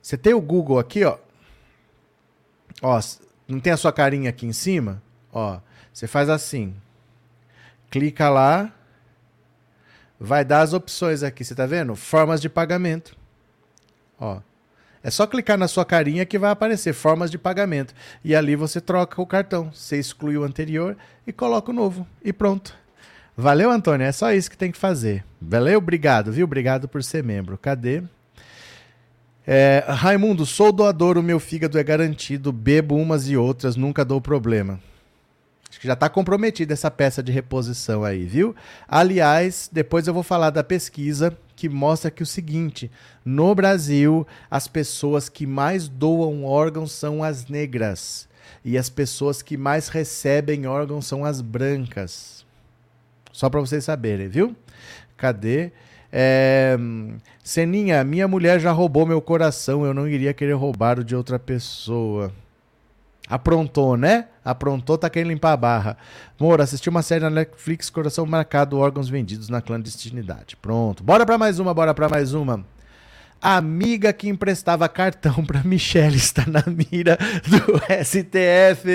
Você tem o Google aqui, ó. Ó, não tem a sua carinha aqui em cima? Ó, você faz assim. Clica lá. Vai dar as opções aqui, você tá vendo? Formas de pagamento. Ó. É só clicar na sua carinha que vai aparecer formas de pagamento. E ali você troca o cartão. Você exclui o anterior e coloca o novo. E pronto. Valeu, Antônio. É só isso que tem que fazer. Valeu, obrigado, viu? Obrigado por ser membro. Cadê? É, Raimundo, sou doador, o meu fígado é garantido, bebo umas e outras, nunca dou problema. Acho que já está comprometida essa peça de reposição aí, viu? Aliás, depois eu vou falar da pesquisa que mostra que o seguinte: no Brasil, as pessoas que mais doam órgãos são as negras. E as pessoas que mais recebem órgãos são as brancas. Só para vocês saberem, viu? Cadê? É, Seninha, minha mulher já roubou meu coração, eu não iria querer roubar o de outra pessoa. Aprontou, né? Aprontou, tá querendo limpar a barra. Amor, assisti uma série na Netflix, coração marcado, órgãos vendidos na clandestinidade. Pronto. Bora pra mais uma, bora pra mais uma. Amiga que emprestava cartão [laughs] pra Michelle está na mira do STF.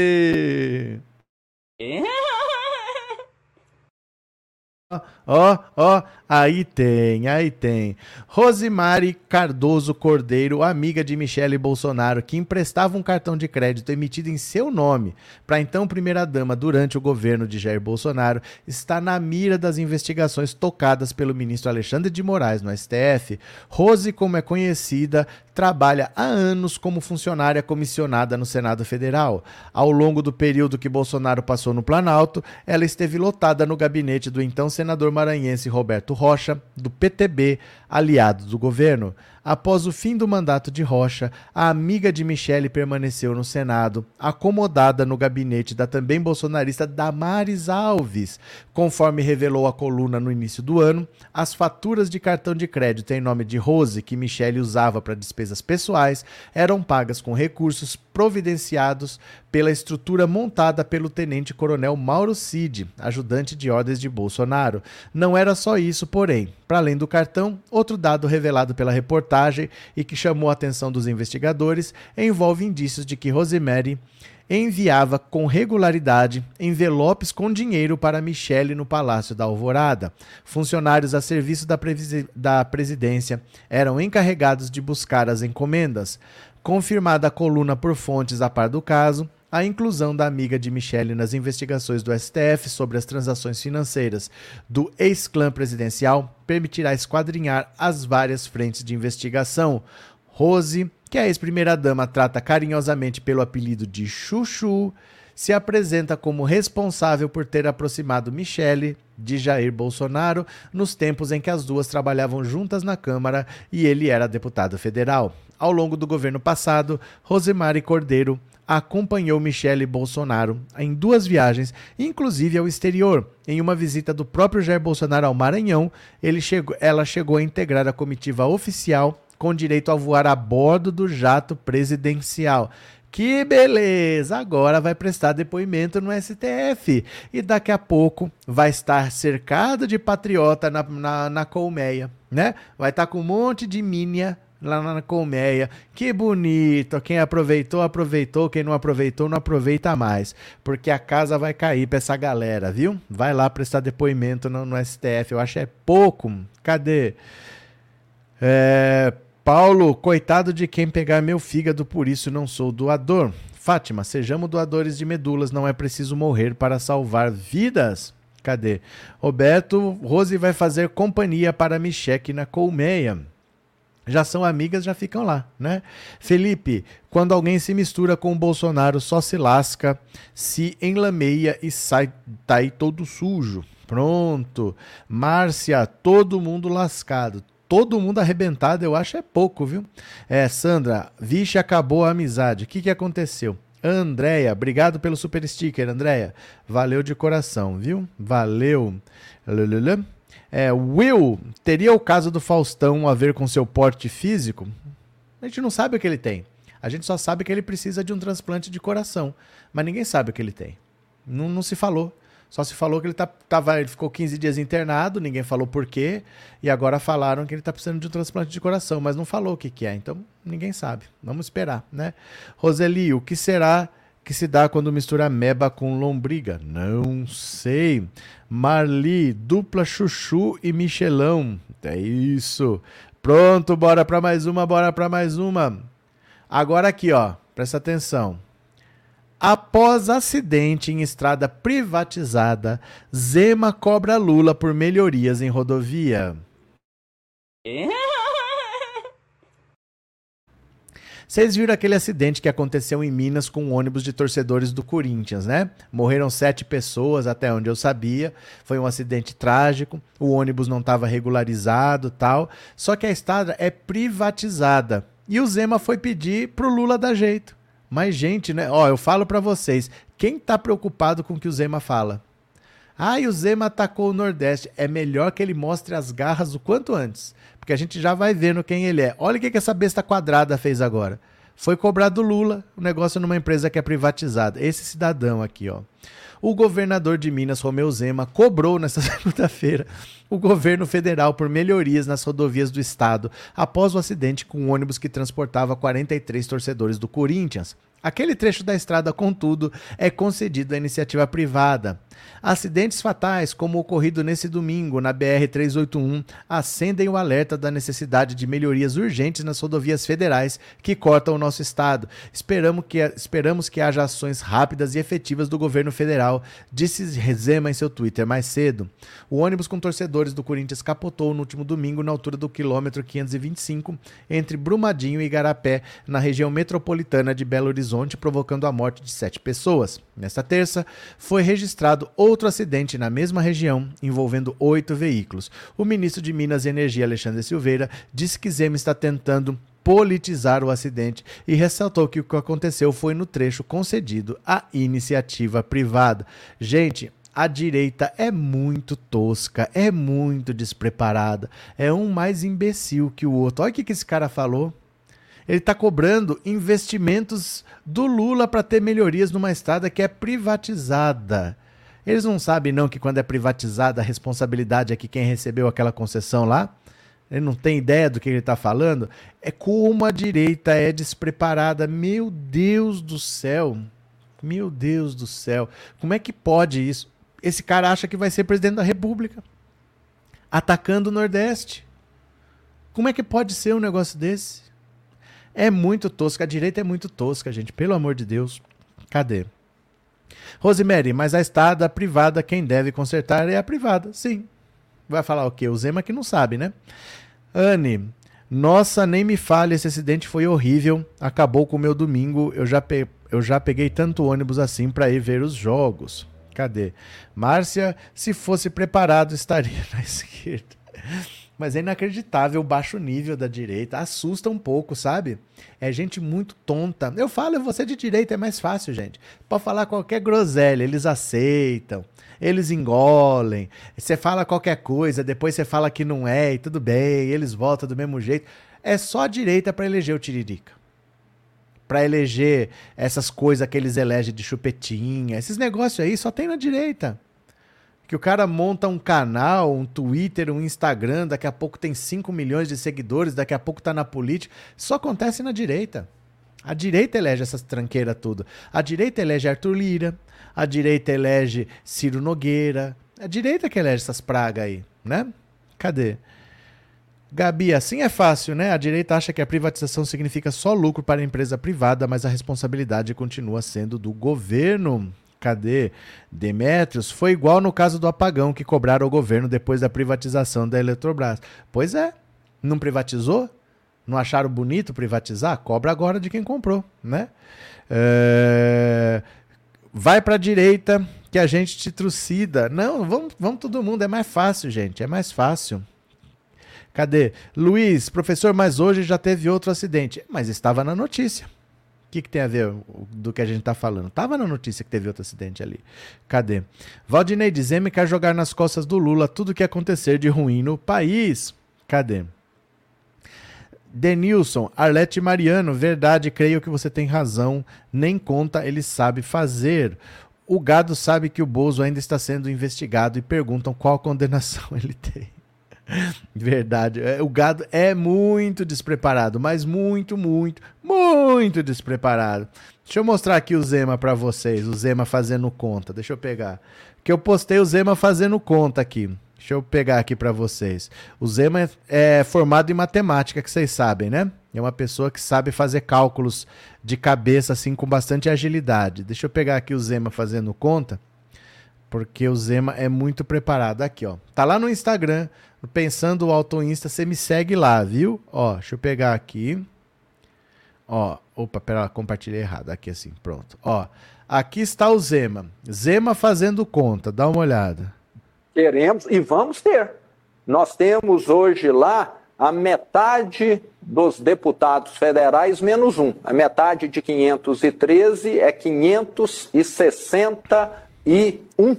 Ó, ó, aí tem, aí tem. Rosimari Cardoso Cordeiro, amiga de Michele Bolsonaro, que emprestava um cartão de crédito emitido em seu nome para então primeira-dama durante o governo de Jair Bolsonaro, está na mira das investigações tocadas pelo ministro Alexandre de Moraes no STF. Rose, como é conhecida, trabalha há anos como funcionária comissionada no Senado Federal. Ao longo do período que Bolsonaro passou no Planalto, ela esteve lotada no gabinete do então senador maranhense Roberto Rocha, do PTB, aliado do governo. Após o fim do mandato de Rocha, a amiga de Michele permaneceu no Senado, acomodada no gabinete da também bolsonarista Damares Alves. Conforme revelou a coluna no início do ano, as faturas de cartão de crédito em nome de Rose, que Michele usava para despesas pessoais, eram pagas com recursos providenciados pela estrutura montada pelo tenente-coronel Mauro Cid, ajudante de ordens de Bolsonaro. Não era só isso, porém. Para além do cartão, outro dado revelado pela reportagem e que chamou a atenção dos investigadores envolve indícios de que Rosemary enviava com regularidade envelopes com dinheiro para Michele no Palácio da Alvorada. Funcionários a serviço da, da presidência eram encarregados de buscar as encomendas. Confirmada a coluna por fontes a par do caso, a inclusão da amiga de Michele nas investigações do STF sobre as transações financeiras do ex-clã presidencial permitirá esquadrinhar as várias frentes de investigação. Rose, que a ex-primeira-dama trata carinhosamente pelo apelido de Chuchu, se apresenta como responsável por ter aproximado Michele de Jair Bolsonaro nos tempos em que as duas trabalhavam juntas na Câmara e ele era deputado federal. Ao longo do governo passado, Rosemary Cordeiro acompanhou Michele Bolsonaro em duas viagens, inclusive ao exterior. Em uma visita do próprio Jair Bolsonaro ao Maranhão, chegou, ela chegou a integrar a comitiva oficial com direito a voar a bordo do jato presidencial. Que beleza! Agora vai prestar depoimento no STF e daqui a pouco vai estar cercado de patriota na, na, na colmeia, né? Vai estar com um monte de minha lá na colmeia. Que bonito! Quem aproveitou, aproveitou. Quem não aproveitou, não aproveita mais. Porque a casa vai cair pra essa galera, viu? Vai lá prestar depoimento no, no STF. Eu acho é pouco. Cadê? É, Paulo, coitado de quem pegar meu fígado, por isso não sou doador. Fátima, sejamos doadores de medulas, não é preciso morrer para salvar vidas. Cadê? Roberto, Rose vai fazer companhia para Micheque na colmeia. Já são amigas, já ficam lá, né? Felipe, quando alguém se mistura com o Bolsonaro, só se lasca, se enlameia e sai tá aí todo sujo. Pronto. Márcia, todo mundo lascado todo mundo arrebentado, eu acho é pouco, viu? É, Sandra, vixe, acabou a amizade. O que, que aconteceu? Andréia, obrigado pelo super sticker, Andréia. Valeu de coração, viu? Valeu. É, Will, teria o caso do Faustão a ver com seu porte físico? A gente não sabe o que ele tem. A gente só sabe que ele precisa de um transplante de coração. Mas ninguém sabe o que ele tem. Não, não se falou. Só se falou que ele, tá, tava, ele ficou 15 dias internado, ninguém falou por quê, e agora falaram que ele está precisando de um transplante de coração, mas não falou o que, que é, então ninguém sabe. Vamos esperar, né? Roseli, o que será que se dá quando mistura meba com lombriga? Não sei. Marli, dupla chuchu e michelão. É isso. Pronto, bora para mais uma, bora para mais uma. Agora aqui, ó, presta atenção. Após acidente em estrada privatizada, Zema cobra Lula por melhorias em rodovia. Vocês viram aquele acidente que aconteceu em Minas com um ônibus de torcedores do Corinthians, né? Morreram sete pessoas, até onde eu sabia. Foi um acidente trágico. O ônibus não estava regularizado, tal. Só que a estrada é privatizada. E o Zema foi pedir pro Lula dar jeito. Mas, gente, né? Ó, eu falo para vocês, quem tá preocupado com o que o Zema fala? Ah, e o Zema atacou o Nordeste. É melhor que ele mostre as garras o quanto antes. Porque a gente já vai vendo quem ele é. Olha o que, que essa besta quadrada fez agora. Foi cobrado Lula, o negócio numa empresa que é privatizada. Esse cidadão aqui, ó. O governador de Minas, Romeu Zema, cobrou nesta [laughs] segunda-feira o governo federal por melhorias nas rodovias do estado após o acidente com um ônibus que transportava 43 torcedores do Corinthians. Aquele trecho da estrada, contudo, é concedido à iniciativa privada. Acidentes fatais, como o ocorrido nesse domingo na BR-381, acendem o alerta da necessidade de melhorias urgentes nas rodovias federais que cortam o nosso estado. Esperamos que, esperamos que haja ações rápidas e efetivas do governo federal, disse Rezema em seu Twitter mais cedo. O ônibus com torcedores do Corinthians capotou no último domingo na altura do quilômetro 525, entre Brumadinho e Igarapé, na região metropolitana de Belo Horizonte, provocando a morte de sete pessoas. Nesta terça, foi registrado outro acidente na mesma região, envolvendo oito veículos. O ministro de Minas e Energia, Alexandre Silveira, disse que Zema está tentando politizar o acidente e ressaltou que o que aconteceu foi no trecho concedido à iniciativa privada. Gente, a direita é muito tosca, é muito despreparada, é um mais imbecil que o outro. Olha o que, esse cara falou. Ele está cobrando investimentos do Lula para ter melhorias numa estrada que é privatizada. Eles não sabem não que quando é privatizada a responsabilidade é que quem recebeu aquela concessão lá. Ele não tem ideia do que ele está falando. É como a direita é despreparada. Meu Deus do céu. Meu Deus do céu. Como é que pode isso? Esse cara acha que vai ser presidente da República. Atacando o Nordeste. Como é que pode ser um negócio desse? É muito tosca. A direita é muito tosca, gente. Pelo amor de Deus. Cadê? Rosemary, mas a estrada privada, quem deve consertar é a privada. Sim. Vai falar o quê? O Zema que não sabe, né? Anne, nossa, nem me fale, esse acidente foi horrível. Acabou com o meu domingo. Eu já, pe... eu já peguei tanto ônibus assim para ir ver os jogos. Cadê? Márcia, se fosse preparado, estaria [laughs] na esquerda. Mas é inacreditável o baixo nível da direita. Assusta um pouco, sabe? É gente muito tonta. Eu falo, você de direita é mais fácil, gente. Pode falar qualquer groselha, eles aceitam, eles engolem. Você fala qualquer coisa, depois você fala que não é e tudo bem, eles voltam do mesmo jeito. É só a direita para eleger o Tiririca. Para eleger essas coisas que eles elegem de chupetinha. Esses negócios aí só tem na direita que o cara monta um canal, um Twitter, um Instagram, daqui a pouco tem 5 milhões de seguidores, daqui a pouco tá na política. Só acontece na direita. A direita elege essas tranqueiras tudo. A direita elege Arthur Lira, a direita elege Ciro Nogueira. A direita que elege essas pragas aí, né? Cadê? Gabi, assim é fácil, né? A direita acha que a privatização significa só lucro para a empresa privada, mas a responsabilidade continua sendo do governo. Cadê? Demetrios, foi igual no caso do apagão que cobraram o governo depois da privatização da Eletrobras. Pois é, não privatizou? Não acharam bonito privatizar? Cobra agora de quem comprou, né? É... Vai para a direita que a gente te trucida. Não, vamos, vamos todo mundo, é mais fácil, gente, é mais fácil. Cadê? Luiz, professor, mas hoje já teve outro acidente. Mas estava na notícia. Que, que tem a ver do que a gente está falando? Estava na notícia que teve outro acidente ali. Cadê? Valdinei Dizeme quer jogar nas costas do Lula tudo o que acontecer de ruim no país. Cadê? Denilson, Arlete Mariano, verdade, creio que você tem razão. Nem conta ele sabe fazer. O gado sabe que o Bozo ainda está sendo investigado e perguntam qual condenação [laughs] ele tem. [laughs] Verdade. É, o gado é muito despreparado, mas muito, muito, muito despreparado. Deixa eu mostrar aqui o Zema para vocês, o Zema fazendo conta. Deixa eu pegar. Que eu postei o Zema fazendo conta aqui. Deixa eu pegar aqui para vocês. O Zema é formado em matemática, que vocês sabem, né? É uma pessoa que sabe fazer cálculos de cabeça assim com bastante agilidade. Deixa eu pegar aqui o Zema fazendo conta, porque o Zema é muito preparado aqui, ó. Tá lá no Instagram, Pensando o Auto Insta, você me segue lá, viu? Ó, deixa eu pegar aqui. Ó, opa, pera, compartilhei errado. Aqui assim, pronto. Ó, aqui está o Zema. Zema fazendo conta, dá uma olhada. Queremos e vamos ter. Nós temos hoje lá a metade dos deputados federais menos um. A metade de 513 é 561.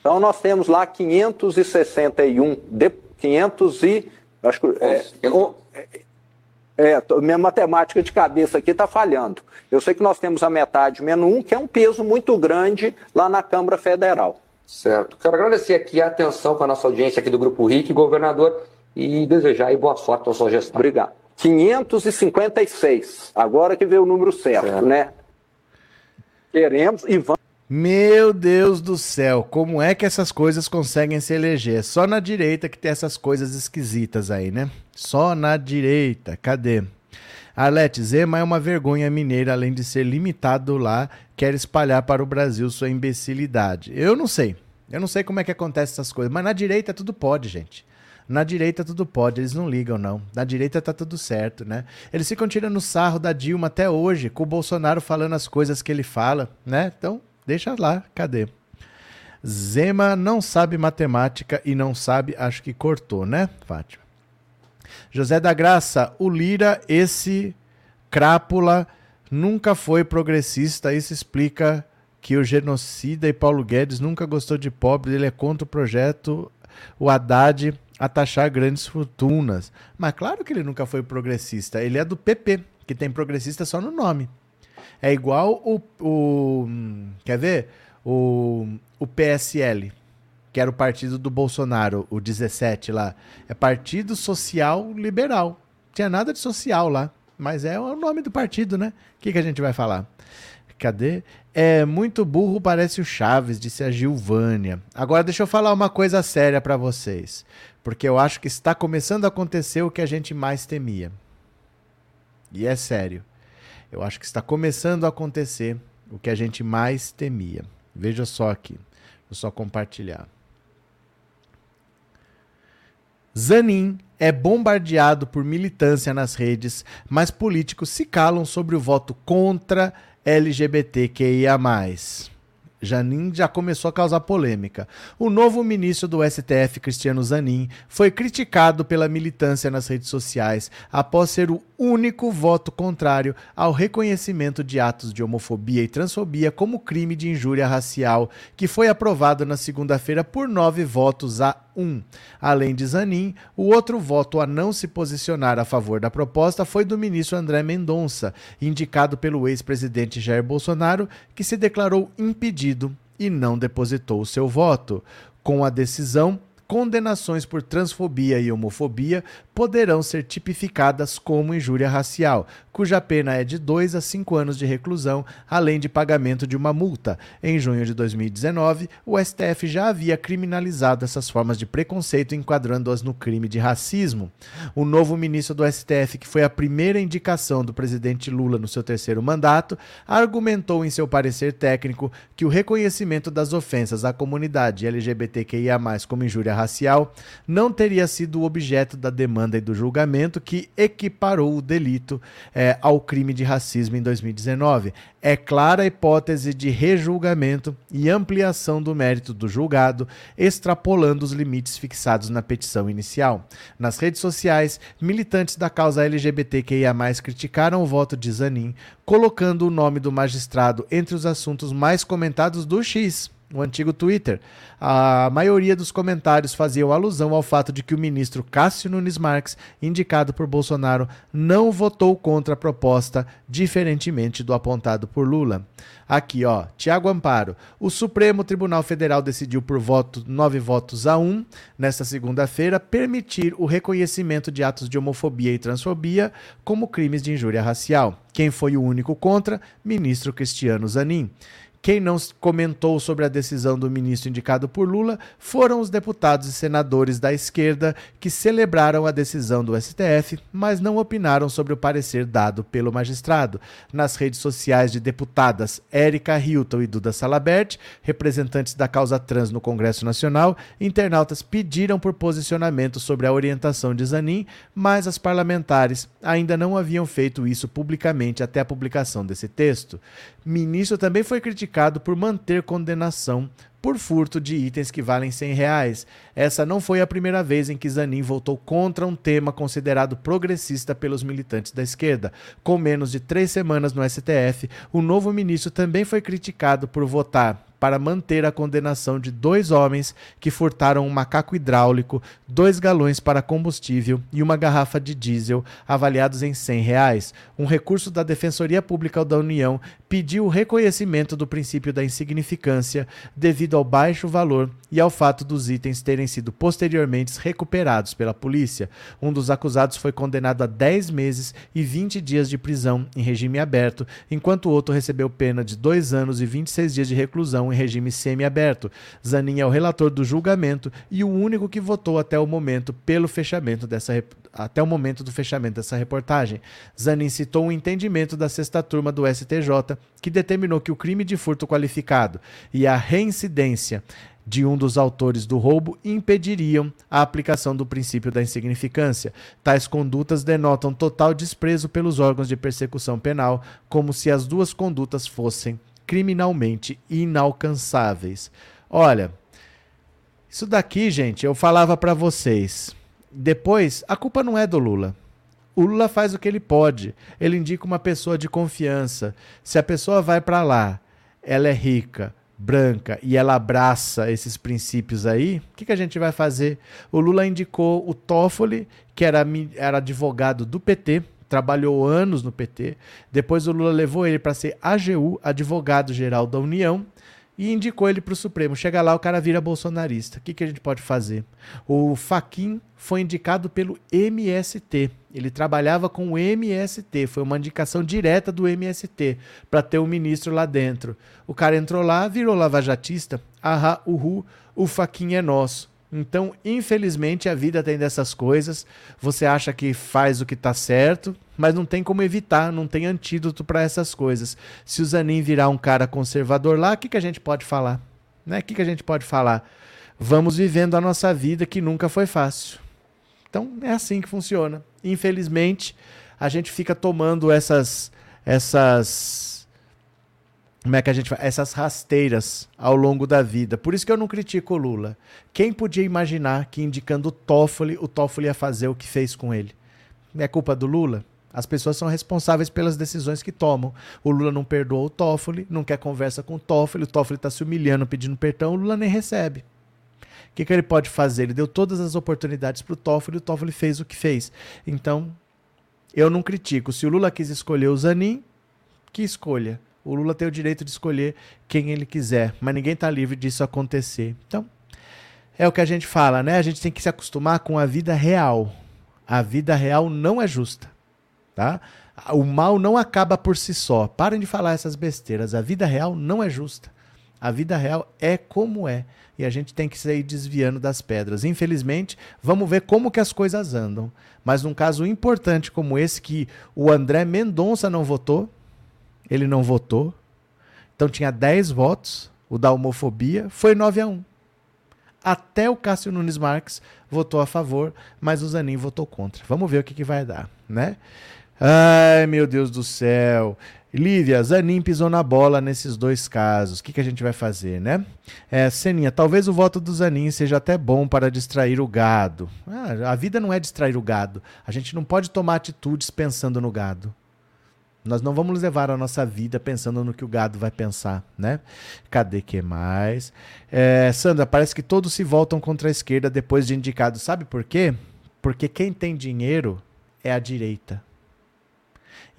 Então nós temos lá 561 deputados 500 e. Acho que, é, é, é, minha matemática de cabeça aqui está falhando. Eu sei que nós temos a metade menos um, que é um peso muito grande lá na Câmara Federal. Certo. Quero agradecer aqui a atenção para a nossa audiência aqui do Grupo RIC, governador, e desejar aí boa sorte a sua gestão. Obrigado. 556. Agora que veio o número certo, certo. né? Queremos e vamos. Meu Deus do céu, como é que essas coisas conseguem se eleger? Só na direita que tem essas coisas esquisitas aí, né? Só na direita. Cadê? Arlete, Zema é uma vergonha mineira, além de ser limitado lá, quer espalhar para o Brasil sua imbecilidade. Eu não sei. Eu não sei como é que acontece essas coisas, mas na direita tudo pode, gente. Na direita tudo pode, eles não ligam, não. Na direita tá tudo certo, né? Eles ficam tirando sarro da Dilma até hoje, com o Bolsonaro falando as coisas que ele fala, né? Então, Deixa lá, cadê? Zema não sabe matemática e não sabe, acho que cortou, né, Fátima? José da Graça, o Lira, esse crápula, nunca foi progressista. Isso explica que o genocida e Paulo Guedes nunca gostou de pobre. Ele é contra o projeto, o Haddad, a taxar grandes fortunas. Mas claro que ele nunca foi progressista. Ele é do PP, que tem progressista só no nome. É igual o, o quer ver? O, o PSL, que era o partido do Bolsonaro, o 17 lá. É Partido Social Liberal. Tinha nada de social lá, mas é o nome do partido, né? O que, que a gente vai falar? Cadê? É muito burro, parece o Chaves, disse a Gilvânia. Agora deixa eu falar uma coisa séria para vocês, porque eu acho que está começando a acontecer o que a gente mais temia. E é sério. Eu acho que está começando a acontecer o que a gente mais temia. Veja só aqui. Vou só compartilhar. Zanin é bombardeado por militância nas redes, mas políticos se calam sobre o voto contra LGBTQIA. Janin já começou a causar polêmica. O novo ministro do STF, Cristiano Zanin, foi criticado pela militância nas redes sociais após ser o único voto contrário ao reconhecimento de atos de homofobia e transfobia como crime de injúria racial, que foi aprovado na segunda-feira por nove votos a um. Além de Zanin, o outro voto a não se posicionar a favor da proposta foi do ministro André Mendonça, indicado pelo ex-presidente Jair Bolsonaro, que se declarou impedido e não depositou seu voto. Com a decisão, condenações por transfobia e homofobia poderão ser tipificadas como injúria racial, cuja pena é de 2 a 5 anos de reclusão, além de pagamento de uma multa. Em junho de 2019, o STF já havia criminalizado essas formas de preconceito, enquadrando-as no crime de racismo. O novo ministro do STF, que foi a primeira indicação do presidente Lula no seu terceiro mandato, argumentou em seu parecer técnico que o reconhecimento das ofensas à comunidade LGBTQIA, como injúria racial, não teria sido objeto da demanda e do julgamento que equiparou o delito é, ao crime de racismo em 2019. É clara a hipótese de rejulgamento e ampliação do mérito do julgado, extrapolando os limites fixados na petição inicial. Nas redes sociais, militantes da causa LGBTQIA, criticaram o voto de Zanin, colocando o nome do magistrado entre os assuntos mais comentados do X no antigo Twitter. A maioria dos comentários faziam alusão ao fato de que o ministro Cássio Nunes Marques, indicado por Bolsonaro, não votou contra a proposta, diferentemente do apontado por Lula. Aqui, ó, Tiago Amparo. O Supremo Tribunal Federal decidiu por voto, nove votos a um, nesta segunda-feira, permitir o reconhecimento de atos de homofobia e transfobia como crimes de injúria racial. Quem foi o único contra? Ministro Cristiano Zanin. Quem não comentou sobre a decisão do ministro indicado por Lula foram os deputados e senadores da esquerda que celebraram a decisão do STF, mas não opinaram sobre o parecer dado pelo magistrado. Nas redes sociais de deputadas Érica Hilton e Duda Salabert, representantes da causa trans no Congresso Nacional, internautas pediram por posicionamento sobre a orientação de Zanin, mas as parlamentares ainda não haviam feito isso publicamente até a publicação desse texto. Ministro também foi criticado por manter condenação por furto de itens que valem 100 reais. Essa não foi a primeira vez em que Zanin votou contra um tema considerado progressista pelos militantes da esquerda. Com menos de três semanas no STF, o novo ministro também foi criticado por votar para manter a condenação de dois homens que furtaram um macaco hidráulico, dois galões para combustível e uma garrafa de diesel, avaliados em 100 reais. Um recurso da Defensoria Pública da União pediu o reconhecimento do princípio da insignificância devido ao baixo valor e ao fato dos itens terem sido posteriormente recuperados pela polícia. Um dos acusados foi condenado a 10 meses e 20 dias de prisão em regime aberto, enquanto o outro recebeu pena de 2 anos e 26 dias de reclusão em regime semiaberto. Zanin é o relator do julgamento e o único que votou até o momento pelo fechamento dessa até o momento do fechamento dessa reportagem. Zanin citou um entendimento da sexta turma do STJ que determinou que o crime de furto qualificado e a reincidência de um dos autores do roubo impediriam a aplicação do princípio da insignificância. Tais condutas denotam total desprezo pelos órgãos de persecução penal, como se as duas condutas fossem criminalmente inalcançáveis. Olha, isso daqui, gente, eu falava para vocês. Depois, a culpa não é do Lula. O Lula faz o que ele pode. Ele indica uma pessoa de confiança. Se a pessoa vai para lá, ela é rica, branca e ela abraça esses princípios aí, o que, que a gente vai fazer? O Lula indicou o Toffoli, que era, era advogado do PT, trabalhou anos no PT. Depois o Lula levou ele para ser AGU, advogado-geral da União, e indicou ele para o Supremo. Chega lá, o cara vira bolsonarista. O que, que a gente pode fazer? O Faquin foi indicado pelo MST. Ele trabalhava com o MST, foi uma indicação direta do MST para ter um ministro lá dentro. O cara entrou lá, virou lavajatista. Ahá, uhu, o Faquin é nosso. Então, infelizmente, a vida tem dessas coisas. Você acha que faz o que está certo, mas não tem como evitar, não tem antídoto para essas coisas. Se o Zanin virar um cara conservador lá, o que, que a gente pode falar? Né? O que, que a gente pode falar? Vamos vivendo a nossa vida que nunca foi fácil. Então, é assim que funciona. Infelizmente, a gente fica tomando essas essas como é que a gente faz? Essas rasteiras ao longo da vida. Por isso que eu não critico o Lula. Quem podia imaginar que indicando o Toffoli, o Toffoli ia fazer o que fez com ele? É culpa do Lula? As pessoas são responsáveis pelas decisões que tomam. O Lula não perdoou o Toffoli, não quer conversa com o Toffoli, o Toffoli está se humilhando, pedindo perdão, o Lula nem recebe. O que, que ele pode fazer? Ele deu todas as oportunidades para o Toffoli o Toffoli fez o que fez. Então, eu não critico. Se o Lula quis escolher o Zanin, que escolha. O Lula tem o direito de escolher quem ele quiser, mas ninguém está livre disso acontecer. Então, é o que a gente fala, né? A gente tem que se acostumar com a vida real. A vida real não é justa, tá? O mal não acaba por si só. Parem de falar essas besteiras. A vida real não é justa. A vida real é como é. E a gente tem que sair desviando das pedras. Infelizmente, vamos ver como que as coisas andam. Mas num caso importante como esse, que o André Mendonça não votou, ele não votou. Então tinha 10 votos, o da homofobia, foi 9 a 1. Até o Cássio Nunes Marques votou a favor, mas o Zanin votou contra. Vamos ver o que, que vai dar, né? Ai, meu Deus do céu. Lívia, Zanin pisou na bola nesses dois casos. O que, que a gente vai fazer, né? É, Seninha, talvez o voto do Zanin seja até bom para distrair o gado. Ah, a vida não é distrair o gado. A gente não pode tomar atitudes pensando no gado. Nós não vamos levar a nossa vida pensando no que o gado vai pensar, né? Cadê que mais? É, Sandra, parece que todos se voltam contra a esquerda depois de indicado. Sabe por quê? Porque quem tem dinheiro é a direita.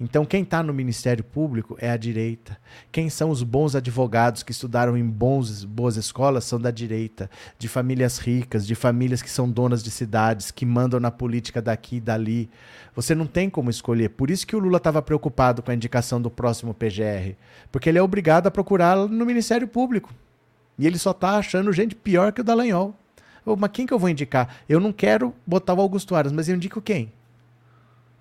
Então, quem está no Ministério Público é a direita. Quem são os bons advogados que estudaram em bons, boas escolas são da direita. De famílias ricas, de famílias que são donas de cidades, que mandam na política daqui e dali. Você não tem como escolher. Por isso que o Lula estava preocupado com a indicação do próximo PGR. Porque ele é obrigado a procurar no Ministério Público. E ele só está achando gente pior que o Dallagnol. Mas quem que eu vou indicar? Eu não quero botar o Augusto Aras, mas eu indico quem?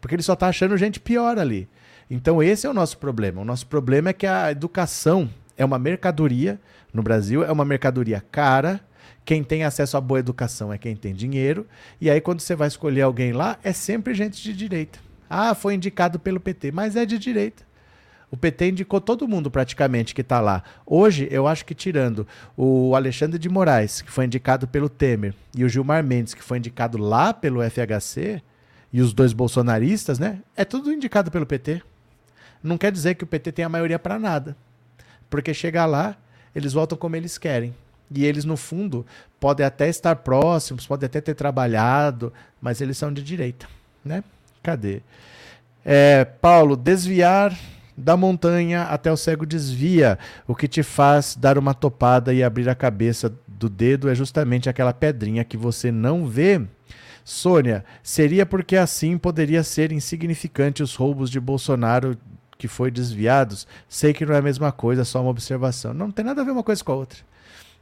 Porque ele só está achando gente pior ali. Então esse é o nosso problema. O nosso problema é que a educação é uma mercadoria no Brasil, é uma mercadoria cara. Quem tem acesso à boa educação é quem tem dinheiro. E aí, quando você vai escolher alguém lá, é sempre gente de direita. Ah, foi indicado pelo PT, mas é de direita. O PT indicou todo mundo praticamente que está lá. Hoje, eu acho que tirando o Alexandre de Moraes, que foi indicado pelo Temer, e o Gilmar Mendes, que foi indicado lá pelo FHC, e os dois bolsonaristas, né? É tudo indicado pelo PT. Não quer dizer que o PT tem a maioria para nada. Porque chegar lá, eles votam como eles querem. E eles, no fundo, podem até estar próximos, podem até ter trabalhado, mas eles são de direita, né? Cadê? É, Paulo, desviar da montanha até o cego desvia. O que te faz dar uma topada e abrir a cabeça do dedo é justamente aquela pedrinha que você não vê. Sônia, seria porque assim poderia ser insignificante os roubos de Bolsonaro que foi desviados? Sei que não é a mesma coisa, só uma observação. Não, não tem nada a ver uma coisa com a outra.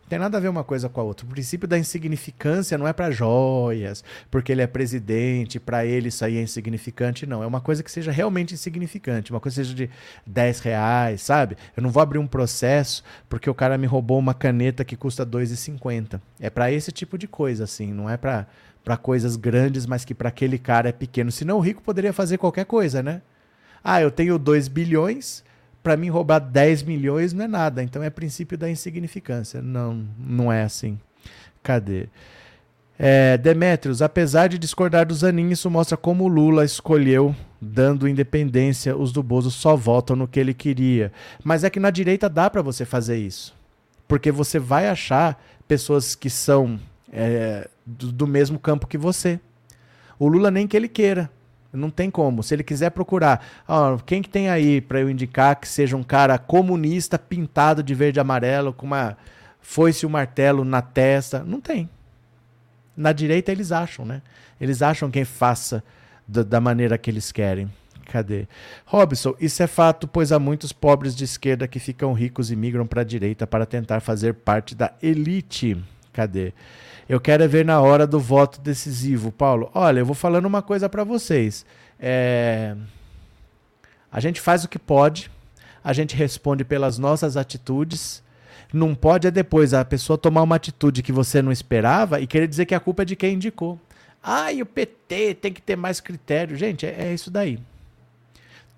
Não tem nada a ver uma coisa com a outra. O princípio da insignificância não é para joias, porque ele é presidente, para ele isso aí é insignificante, não. É uma coisa que seja realmente insignificante, uma coisa que seja de 10 reais, sabe? Eu não vou abrir um processo porque o cara me roubou uma caneta que custa 2,50. É para esse tipo de coisa, assim, não é para para coisas grandes, mas que para aquele cara é pequeno. Senão o rico poderia fazer qualquer coisa, né? Ah, eu tenho 2 bilhões, para mim roubar 10 milhões não é nada. Então é princípio da insignificância. Não, não é assim. Cadê? É, Demetrios, apesar de discordar do Zanin, isso mostra como Lula escolheu, dando independência, os do Bozo só votam no que ele queria. Mas é que na direita dá para você fazer isso. Porque você vai achar pessoas que são é, do, do mesmo campo que você. O Lula nem que ele queira. Não tem como. Se ele quiser procurar, ó, quem que tem aí para eu indicar que seja um cara comunista pintado de verde e amarelo com uma foice e um martelo na testa? Não tem. Na direita eles acham, né? Eles acham quem faça da, da maneira que eles querem. Cadê? Robson, isso é fato, pois há muitos pobres de esquerda que ficam ricos e migram para a direita para tentar fazer parte da elite. Cadê? Eu quero é ver na hora do voto decisivo. Paulo, olha, eu vou falando uma coisa para vocês. É... A gente faz o que pode, a gente responde pelas nossas atitudes. Não pode é depois a pessoa tomar uma atitude que você não esperava e querer dizer que a culpa é de quem indicou. Ah, e o PT tem que ter mais critério. Gente, é, é isso daí.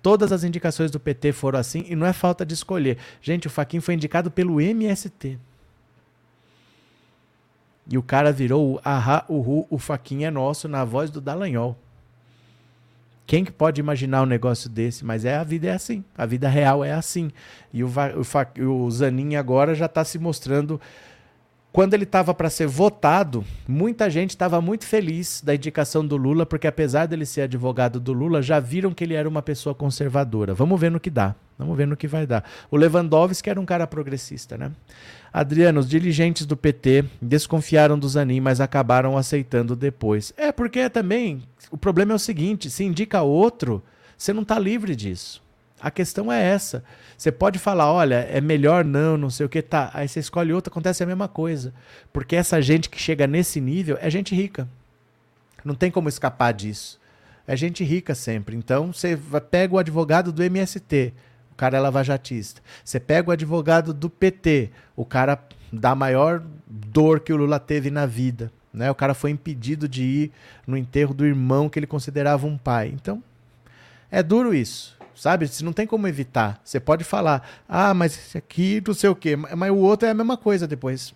Todas as indicações do PT foram assim e não é falta de escolher. Gente, o Faquin foi indicado pelo MST. E o cara virou o ahá, uhu, o faquinha é nosso na voz do Dallagnol. Quem que pode imaginar um negócio desse? Mas é a vida é assim, a vida real é assim. E o, o, o Zanin agora já está se mostrando. Quando ele estava para ser votado, muita gente estava muito feliz da indicação do Lula, porque apesar dele ser advogado do Lula, já viram que ele era uma pessoa conservadora. Vamos ver no que dá. Vamos ver no que vai dar. O Lewandowski era um cara progressista, né? Adriano, os dirigentes do PT desconfiaram do Zanin, mas acabaram aceitando depois. É porque também o problema é o seguinte: se indica outro, você não está livre disso. A questão é essa. Você pode falar, olha, é melhor não, não sei o que, tá. Aí você escolhe outro, acontece a mesma coisa. Porque essa gente que chega nesse nível é gente rica. Não tem como escapar disso. É gente rica sempre. Então você pega o advogado do MST, cara é lavajatista. Você pega o advogado do PT, o cara da maior dor que o Lula teve na vida. Né? O cara foi impedido de ir no enterro do irmão que ele considerava um pai. Então, é duro isso sabe? Você não tem como evitar. Você pode falar, ah, mas esse aqui não sei o quê, mas o outro é a mesma coisa depois.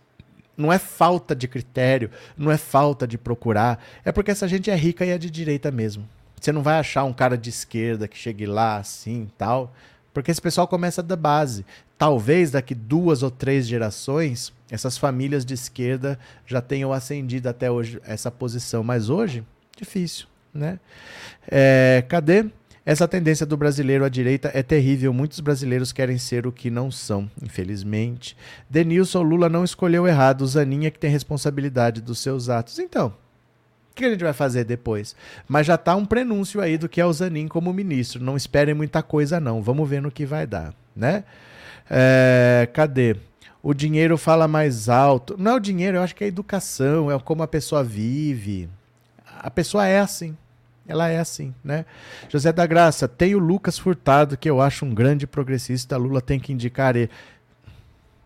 Não é falta de critério, não é falta de procurar, é porque essa gente é rica e é de direita mesmo. Você não vai achar um cara de esquerda que chegue lá assim tal, porque esse pessoal começa da base. Talvez daqui duas ou três gerações, essas famílias de esquerda já tenham ascendido até hoje essa posição, mas hoje, difícil, né? É, cadê? Essa tendência do brasileiro à direita é terrível. Muitos brasileiros querem ser o que não são, infelizmente. Denilson Lula não escolheu errado. O Zanin é que tem responsabilidade dos seus atos. Então, que a gente vai fazer depois? Mas já está um prenúncio aí do que é o Zanin como ministro. Não esperem muita coisa, não. Vamos ver no que vai dar, né? É, cadê? O dinheiro fala mais alto. Não é o dinheiro, eu acho que é a educação, é como a pessoa vive. A pessoa é assim. Ela é assim, né? José da Graça, tem o Lucas Furtado, que eu acho um grande progressista. Lula tem que indicar ele.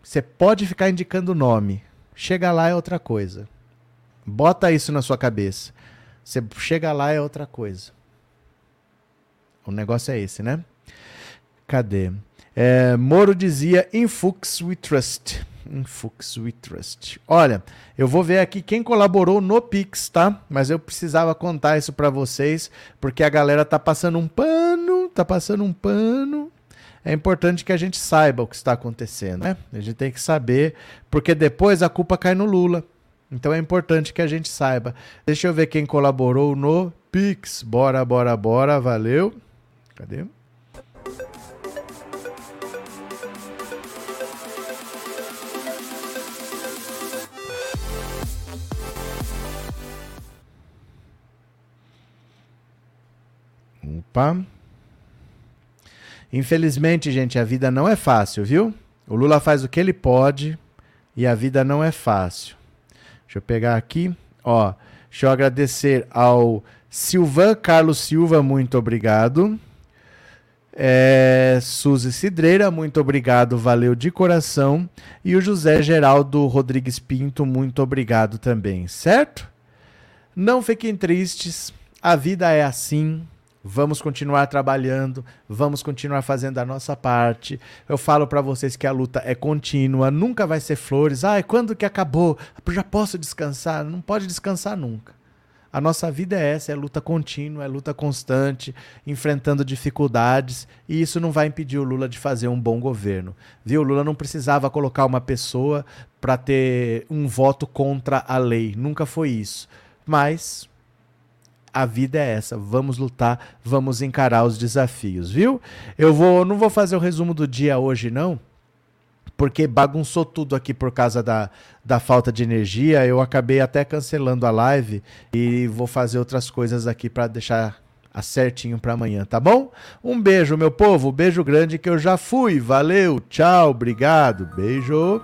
Você pode ficar indicando o nome. Chega lá é outra coisa. Bota isso na sua cabeça. Você chega lá é outra coisa. O negócio é esse, né? Cadê? É, Moro dizia: In Fuchs we trust em Fux We Trust. Olha, eu vou ver aqui quem colaborou no Pix, tá? Mas eu precisava contar isso para vocês, porque a galera tá passando um pano, tá passando um pano. É importante que a gente saiba o que está acontecendo, né? A gente tem que saber, porque depois a culpa cai no Lula. Então é importante que a gente saiba. Deixa eu ver quem colaborou no Pix. Bora, bora, bora. Valeu. Cadê? Opa. Infelizmente, gente, a vida não é fácil, viu? O Lula faz o que ele pode e a vida não é fácil. Deixa eu pegar aqui, ó. Deixa eu agradecer ao Silvan Carlos Silva, muito obrigado. É, Suzy Cidreira, muito obrigado, valeu de coração. E o José Geraldo Rodrigues Pinto, muito obrigado também, certo? Não fiquem tristes, a vida é assim, Vamos continuar trabalhando, vamos continuar fazendo a nossa parte. Eu falo para vocês que a luta é contínua, nunca vai ser flores. Ai, quando que acabou? Já posso descansar? Não pode descansar nunca. A nossa vida é essa, é luta contínua, é luta constante, enfrentando dificuldades, e isso não vai impedir o Lula de fazer um bom governo. Viu? O Lula não precisava colocar uma pessoa para ter um voto contra a lei, nunca foi isso. Mas a vida é essa. Vamos lutar, vamos encarar os desafios, viu? Eu vou, não vou fazer o resumo do dia hoje não, porque bagunçou tudo aqui por causa da, da falta de energia. Eu acabei até cancelando a live e vou fazer outras coisas aqui para deixar certinho para amanhã, tá bom? Um beijo, meu povo, beijo grande que eu já fui. Valeu, tchau, obrigado, beijo.